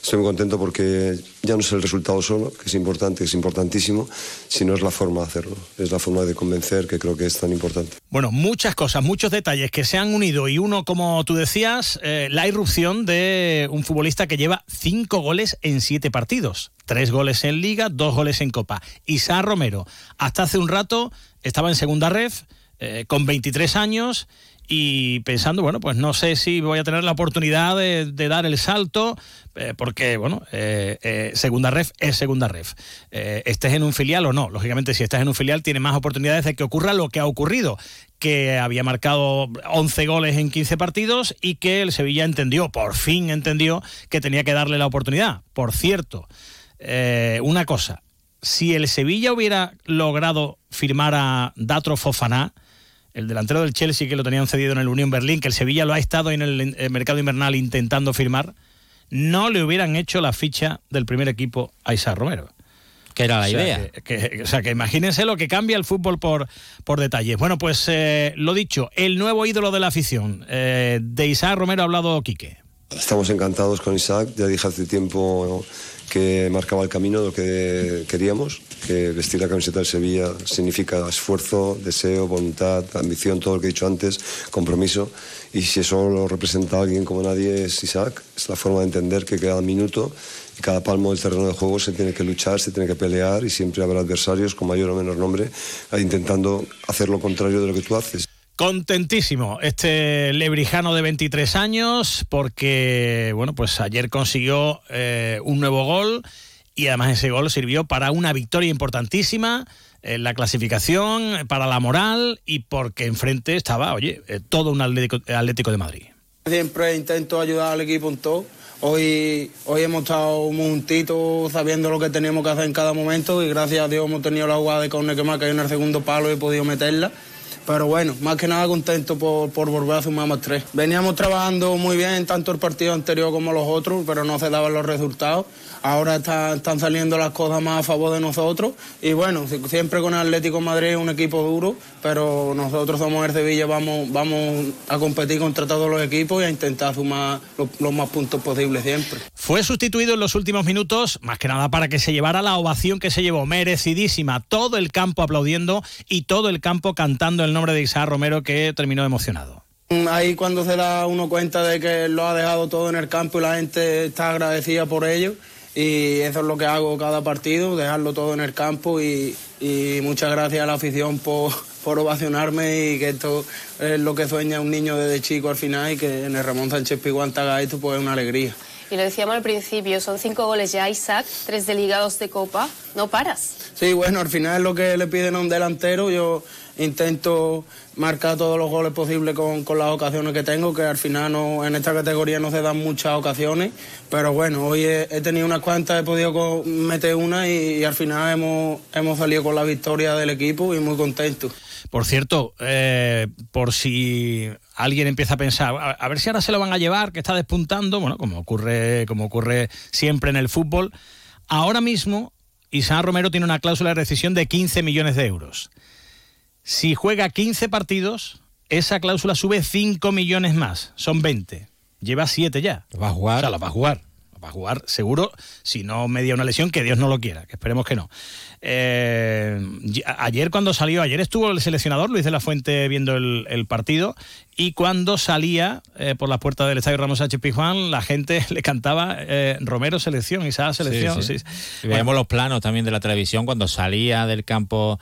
estoy muy contento porque ya no es el resultado solo, que es importante, que es importantísimo, sino es la forma de hacerlo, es la forma de convencer que creo que es tan importante. Bueno, muchas cosas, muchos detalles que se han unido y uno, como tú decías, eh, la irrupción de un futbolista que lleva cinco goles en siete partidos. Tres goles en Liga, dos goles en Copa. Isa Romero, hasta hace un rato estaba en segunda ref, eh, con 23 años y pensando, bueno, pues no sé si voy a tener la oportunidad de, dar el salto, eh, porque, bueno, eh, eh, segunda ref es segunda ref. estés en un filial o no. Lógicamente, si estás en un filial, tiene más oportunidades de que ocurra lo que ha ocurrido, que había marcado 11 goles en 15 partidos y que el Sevilla entendió, por fin entendió, que tenía que darle la oportunidad. Por cierto, una cosa, si el Sevilla hubiera logrado firmar a Datro Fofaná, el delantero del Chelsea que lo tenían cedido en el Unión Berlín, que el Sevilla lo ha estado en el, mercado invernal intentando firmar, no le hubieran hecho la ficha del primer equipo a Isa Romero. Que era la idea. o sea, que imagínense lo que cambia el fútbol por, por detalles. Bueno, pues eh, lo dicho, el nuevo ídolo de la afición. Eh, de Isaac Romero ha hablado Quique. Estamos encantados con Isaac, ya dije hace tiempo que marcaba el camino de lo que queríamos, que vestir la camiseta del Sevilla significa esfuerzo, deseo, voluntad, ambición, todo lo que he dicho antes, compromiso. Y si eso lo representa alguien como nadie es Isaac, es la forma de entender que cada minuto y cada palmo del terreno de juego se tiene que luchar, se tiene que pelear y siempre habrá adversarios con mayor o menor nombre intentando hacer lo contrario de lo que tú haces. Contentísimo este lebrijano de 23 años porque, bueno, pues ayer consiguió eh, un nuevo gol y además ese gol sirvió para una victoria importantísima en la clasificación, para la moral y porque enfrente estaba, oye, eh, todo un Atlético, de Madrid. Siempre intento ayudar al equipo en todo. Hoy, hoy hemos estado juntitos sabiendo lo que teníamos que hacer en cada momento y gracias a Dios hemos tenido la jugada de córner que ha caído en el segundo palo y he podido meterla. Pero bueno, más que nada contento por, por volver a sumar más tres. Veníamos trabajando muy bien tanto el partido anterior como los otros, pero no se daban los resultados. Ahora están saliendo las cosas más a favor de nosotros. Y bueno, siempre con Atlético Madrid es un equipo duro, pero nosotros somos el Sevilla, vamos, vamos a competir contra todos los equipos y a intentar sumar los, más puntos posibles siempre. Fue sustituido en los últimos minutos, más que nada para que se llevara la ovación que se llevó, merecidísima. Todo el campo aplaudiendo y todo el campo cantando el nombre de Isaac Romero que terminó emocionado. Ahí cuando se da uno cuenta de que lo ha dejado todo en el campo y la gente está agradecida por ello y eso es lo que hago cada partido, dejarlo todo en el campo y, muchas gracias a la afición por, por ovacionarme y que esto es lo que sueña un niño desde chico al final y que en el Ramón Sánchez Piguán te haga esto pues es una alegría. Y lo decíamos al principio, son cinco goles ya, Isaac, tres de ligados de Copa, no paras. Sí, bueno, al final es lo que le piden a un delantero, yo intento marcar todos los goles posibles con, con, las ocasiones que tengo, que al final no, en esta categoría no se dan muchas ocasiones, pero bueno, hoy he, tenido unas cuantas, he podido meter una y, al final hemos, hemos salido con la victoria del equipo y muy contentos. Por cierto, eh, por si alguien empieza a pensar, a, a, ver si ahora se lo van a llevar, que está despuntando, bueno, como ocurre, como ocurre siempre en el fútbol, ahora mismo Isaac Romero tiene una cláusula de rescisión de 15 millones de euros. Si juega 15 partidos, esa cláusula sube 5 millones más, son 20. Lleva 7 ya. Va a jugar. O sea, la va a jugar. La va a jugar seguro, si no media una lesión, que Dios no lo quiera, que esperemos que no. Eh, ayer cuando salió, ayer estuvo el seleccionador Luis de la Fuente viendo el, el partido y cuando salía eh, por la puerta del estadio Ramos H. Pizjuán, la gente le cantaba eh, Romero selección, Isaac selección. Sí, sí. Sí. Veíamos los planos también de la televisión cuando salía del campo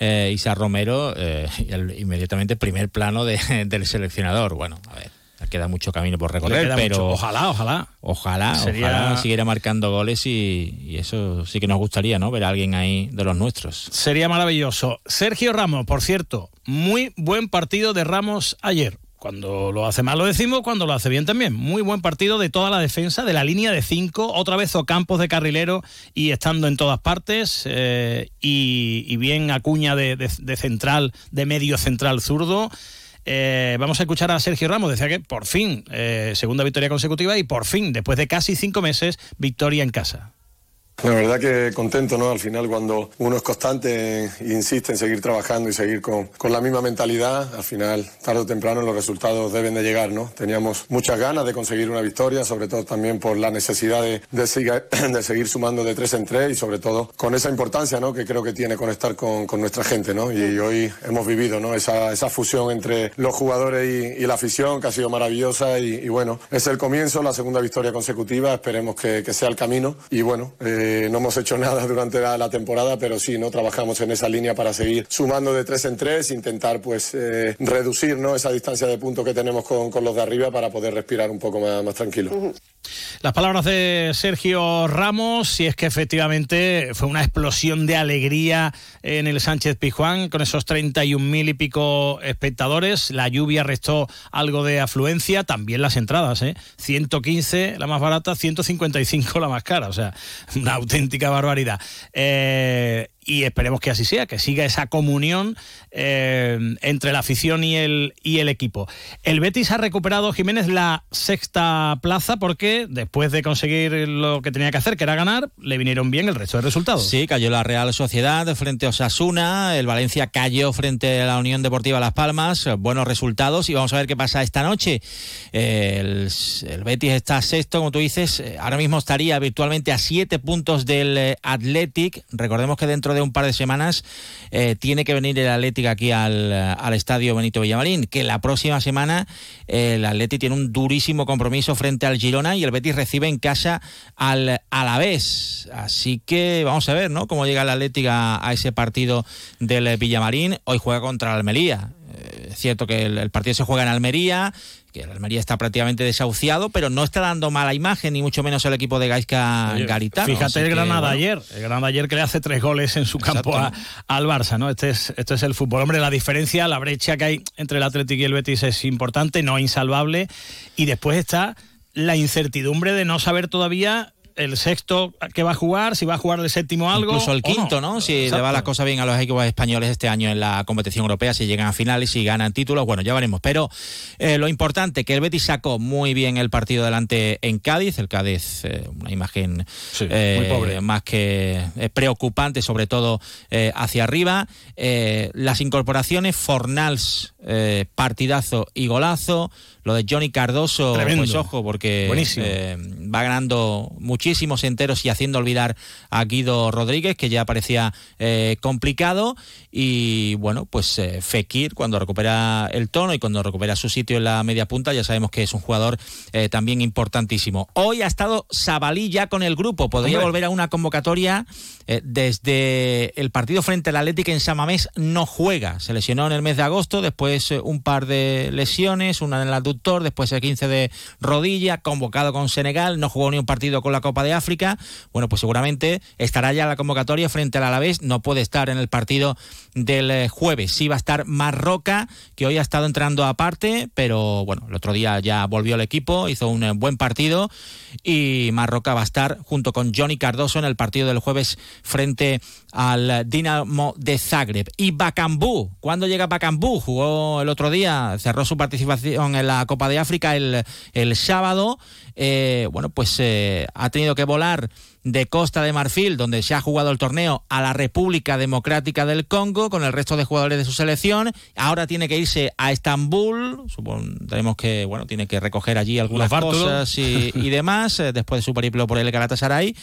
eh, Isa Romero, eh, el, inmediatamente primer plano de, del seleccionador. Bueno, a ver. Queda mucho camino por recorrer, pero mucho. ojalá, ojalá. Ojalá, Sería... ojalá siguiera marcando goles y, y, eso sí que nos gustaría, ¿no? Ver a alguien ahí de los nuestros. Sería maravilloso. Sergio Ramos, por cierto, muy buen partido de Ramos ayer. Cuando lo hace mal lo decimos, cuando lo hace bien también. Muy buen partido de toda la defensa, de la línea de cinco, otra vez Ocampos de carrilero y estando en todas partes. Eh, y, bien Acuña de, de, de, central, de medio central zurdo. Eh, vamos a escuchar a Sergio Ramos. Decía que por fin, eh, segunda victoria consecutiva y por fin, después de casi cinco meses, victoria en casa. La verdad que contento, ¿no? Al final cuando uno es constante insiste en seguir trabajando y seguir con, con, la misma mentalidad, al final, tarde o temprano, los resultados deben de llegar, ¿no? Teníamos muchas ganas de conseguir una victoria, sobre todo también por la necesidad de, de, siga, de seguir sumando de tres en tres y sobre todo con esa importancia, ¿no? Que creo que tiene conectar con, con nuestra gente, ¿no? Y hoy hemos vivido, ¿no? Esa, esa fusión entre los jugadores y, y, la afición que ha sido maravillosa y, y, bueno, es el comienzo, la segunda victoria consecutiva, esperemos que, que sea el camino y bueno, eh, no hemos hecho nada durante la, temporada, pero sí, ¿no? Trabajamos en esa línea para seguir sumando de tres en tres, intentar pues eh, reducir ¿no? esa distancia de punto que tenemos con, con, los de arriba para poder respirar un poco más, más tranquilo. Las palabras de Sergio Ramos, si es que efectivamente fue una explosión de alegría en el Sánchez Pijuán con esos 31.000 y pico espectadores. La lluvia restó algo de afluencia, también las entradas, ¿eh? 115 la más barata, 155 la más cara, o sea, una auténtica barbaridad. Eh, y esperemos que así sea, que siga esa comunión eh, entre la afición y el, y el equipo. El Betis ha recuperado, Jiménez, la sexta plaza porque después de conseguir lo que tenía que hacer, que era ganar, le vinieron bien el resto de resultados. Sí, cayó la Real Sociedad frente a Osasuna, el Valencia cayó frente a la Unión Deportiva Las Palmas, buenos resultados y vamos a ver qué pasa esta noche. El, el, Betis está sexto, como tú dices, eh, ahora mismo estaría virtualmente a siete puntos del eh, Athletic. Recordemos que dentro de un par de semanas eh, tiene que venir el Atlético aquí al, al, estadio Benito Villamarín, que la próxima semana eh, el Atlético tiene un durísimo compromiso frente al Girona y el Betis recibe en casa al Alavés. Así que vamos a ver, ¿no? Cómo llega el Atlético a, ese partido del Villamarín. Hoy juega contra el Almería. Eh, es cierto que el partido se juega en Almería, que el Almería está prácticamente desahuciado, pero no está dando mala imagen, ni mucho menos el equipo de Gaisca Garitano. Fíjate el Granada bueno. ayer, el Granada ayer que le hace tres goles en su campo a, al Barça, ¿no? Este es, esto es el fútbol. Hombre, la diferencia, la brecha que hay entre el Atlético y el Betis es importante, no insalvable, y después está la incertidumbre de no saber todavía el sexto que va a jugar, si va a jugar el séptimo algo. Incluso el quinto, ¿no? ¿no? Si Exacto. le va la cosa bien a los equipos españoles este año en la competición europea, si llegan a finales, si ganan títulos, bueno, ya veremos. Pero eh, lo importante, que el Betis sacó muy bien el partido delante en Cádiz. El Cádiz, eh, una imagen sí, eh, más que preocupante, sobre todo hacia arriba. las incorporaciones, Fornals eh, partidazo y golazo. Lo de Johnny Cardoso, Tremendo. pues ojo, porque eh, va ganando muchísimos enteros y haciendo olvidar a Guido Rodríguez, que ya parecía eh, complicado. Y bueno, pues eh, Fekir, cuando recupera el tono y cuando recupera su sitio en la media punta, ya sabemos que es un jugador también importantísimo. Hoy ha estado Sabalí ya con el grupo, podría Hombre. volver a una convocatoria desde el partido frente al Atlético en Samamés no juega. Se lesionó en el mes de agosto, después eh, un par de lesiones, una en el aductor, después el 15 de rodilla, convocado con Senegal, no jugó ni un partido con la Copa de África. Bueno, pues seguramente estará ya la convocatoria frente al Alavés, no puede estar en el partido del eh, jueves. Sí va a estar Marroca, que hoy ha estado entrando aparte, pero bueno, el otro día ya volvió al equipo, hizo un eh, buen partido y Marroca va a estar junto con Johnny Cardoso en el partido del jueves frente al Dinamo de Zagreb. Y Bacambú, ¿cuándo llega Bacambú? Jugó el otro día, cerró su participación en la Copa de África el, el sábado. Eh, bueno, pues eh, ha tenido que volar de Costa de Marfil, donde se ha jugado el torneo, a la República Democrática del Congo con el resto de jugadores de su selección. Ahora tiene que irse a Estambul. Supondremos que bueno tiene que recoger allí algunas cosas y, y demás eh, después de su periplo por el Galatasaray.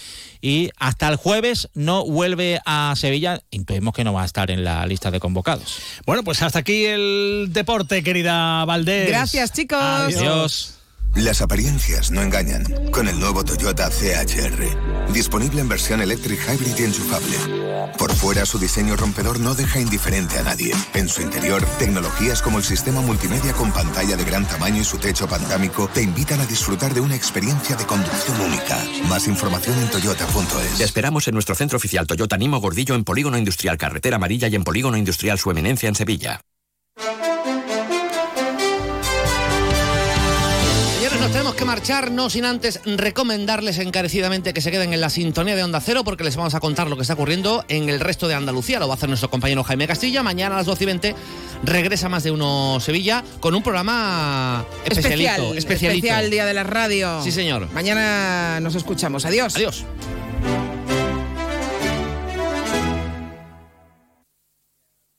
Y hasta el jueves no vuelve a Sevilla. Intuimos que no va a estar en la lista de convocados. Bueno, pues hasta aquí el deporte, querida Valdés. Gracias, chicos. Adiós. Las apariencias no engañan. Con el nuevo Toyota CHR. Disponible en versión electric hybrid y enchufable. Por fuera, su diseño rompedor no deja indiferente a nadie. En su interior, tecnologías como el sistema multimedia con pantalla de gran tamaño y su techo panorámico te invitan a disfrutar de una experiencia de conducción única. Más información en toyota.es. Te esperamos en nuestro centro oficial Toyota Nimo Gordillo en Polígono Industrial Carretera Amarilla y en Polígono Industrial Su Eminencia en Sevilla. Marchar, no sin antes recomendarles encarecidamente que se queden en la sintonía de Onda Cero porque les vamos a contar lo que está ocurriendo en el resto de Andalucía. Lo va a hacer nuestro compañero Jaime Castilla. Mañana a las 12 y 20 regresa más de uno Sevilla con un programa especialito, Especial, especialito. especial Día de la Radio. Sí, señor. Mañana nos escuchamos. Adiós. Adiós.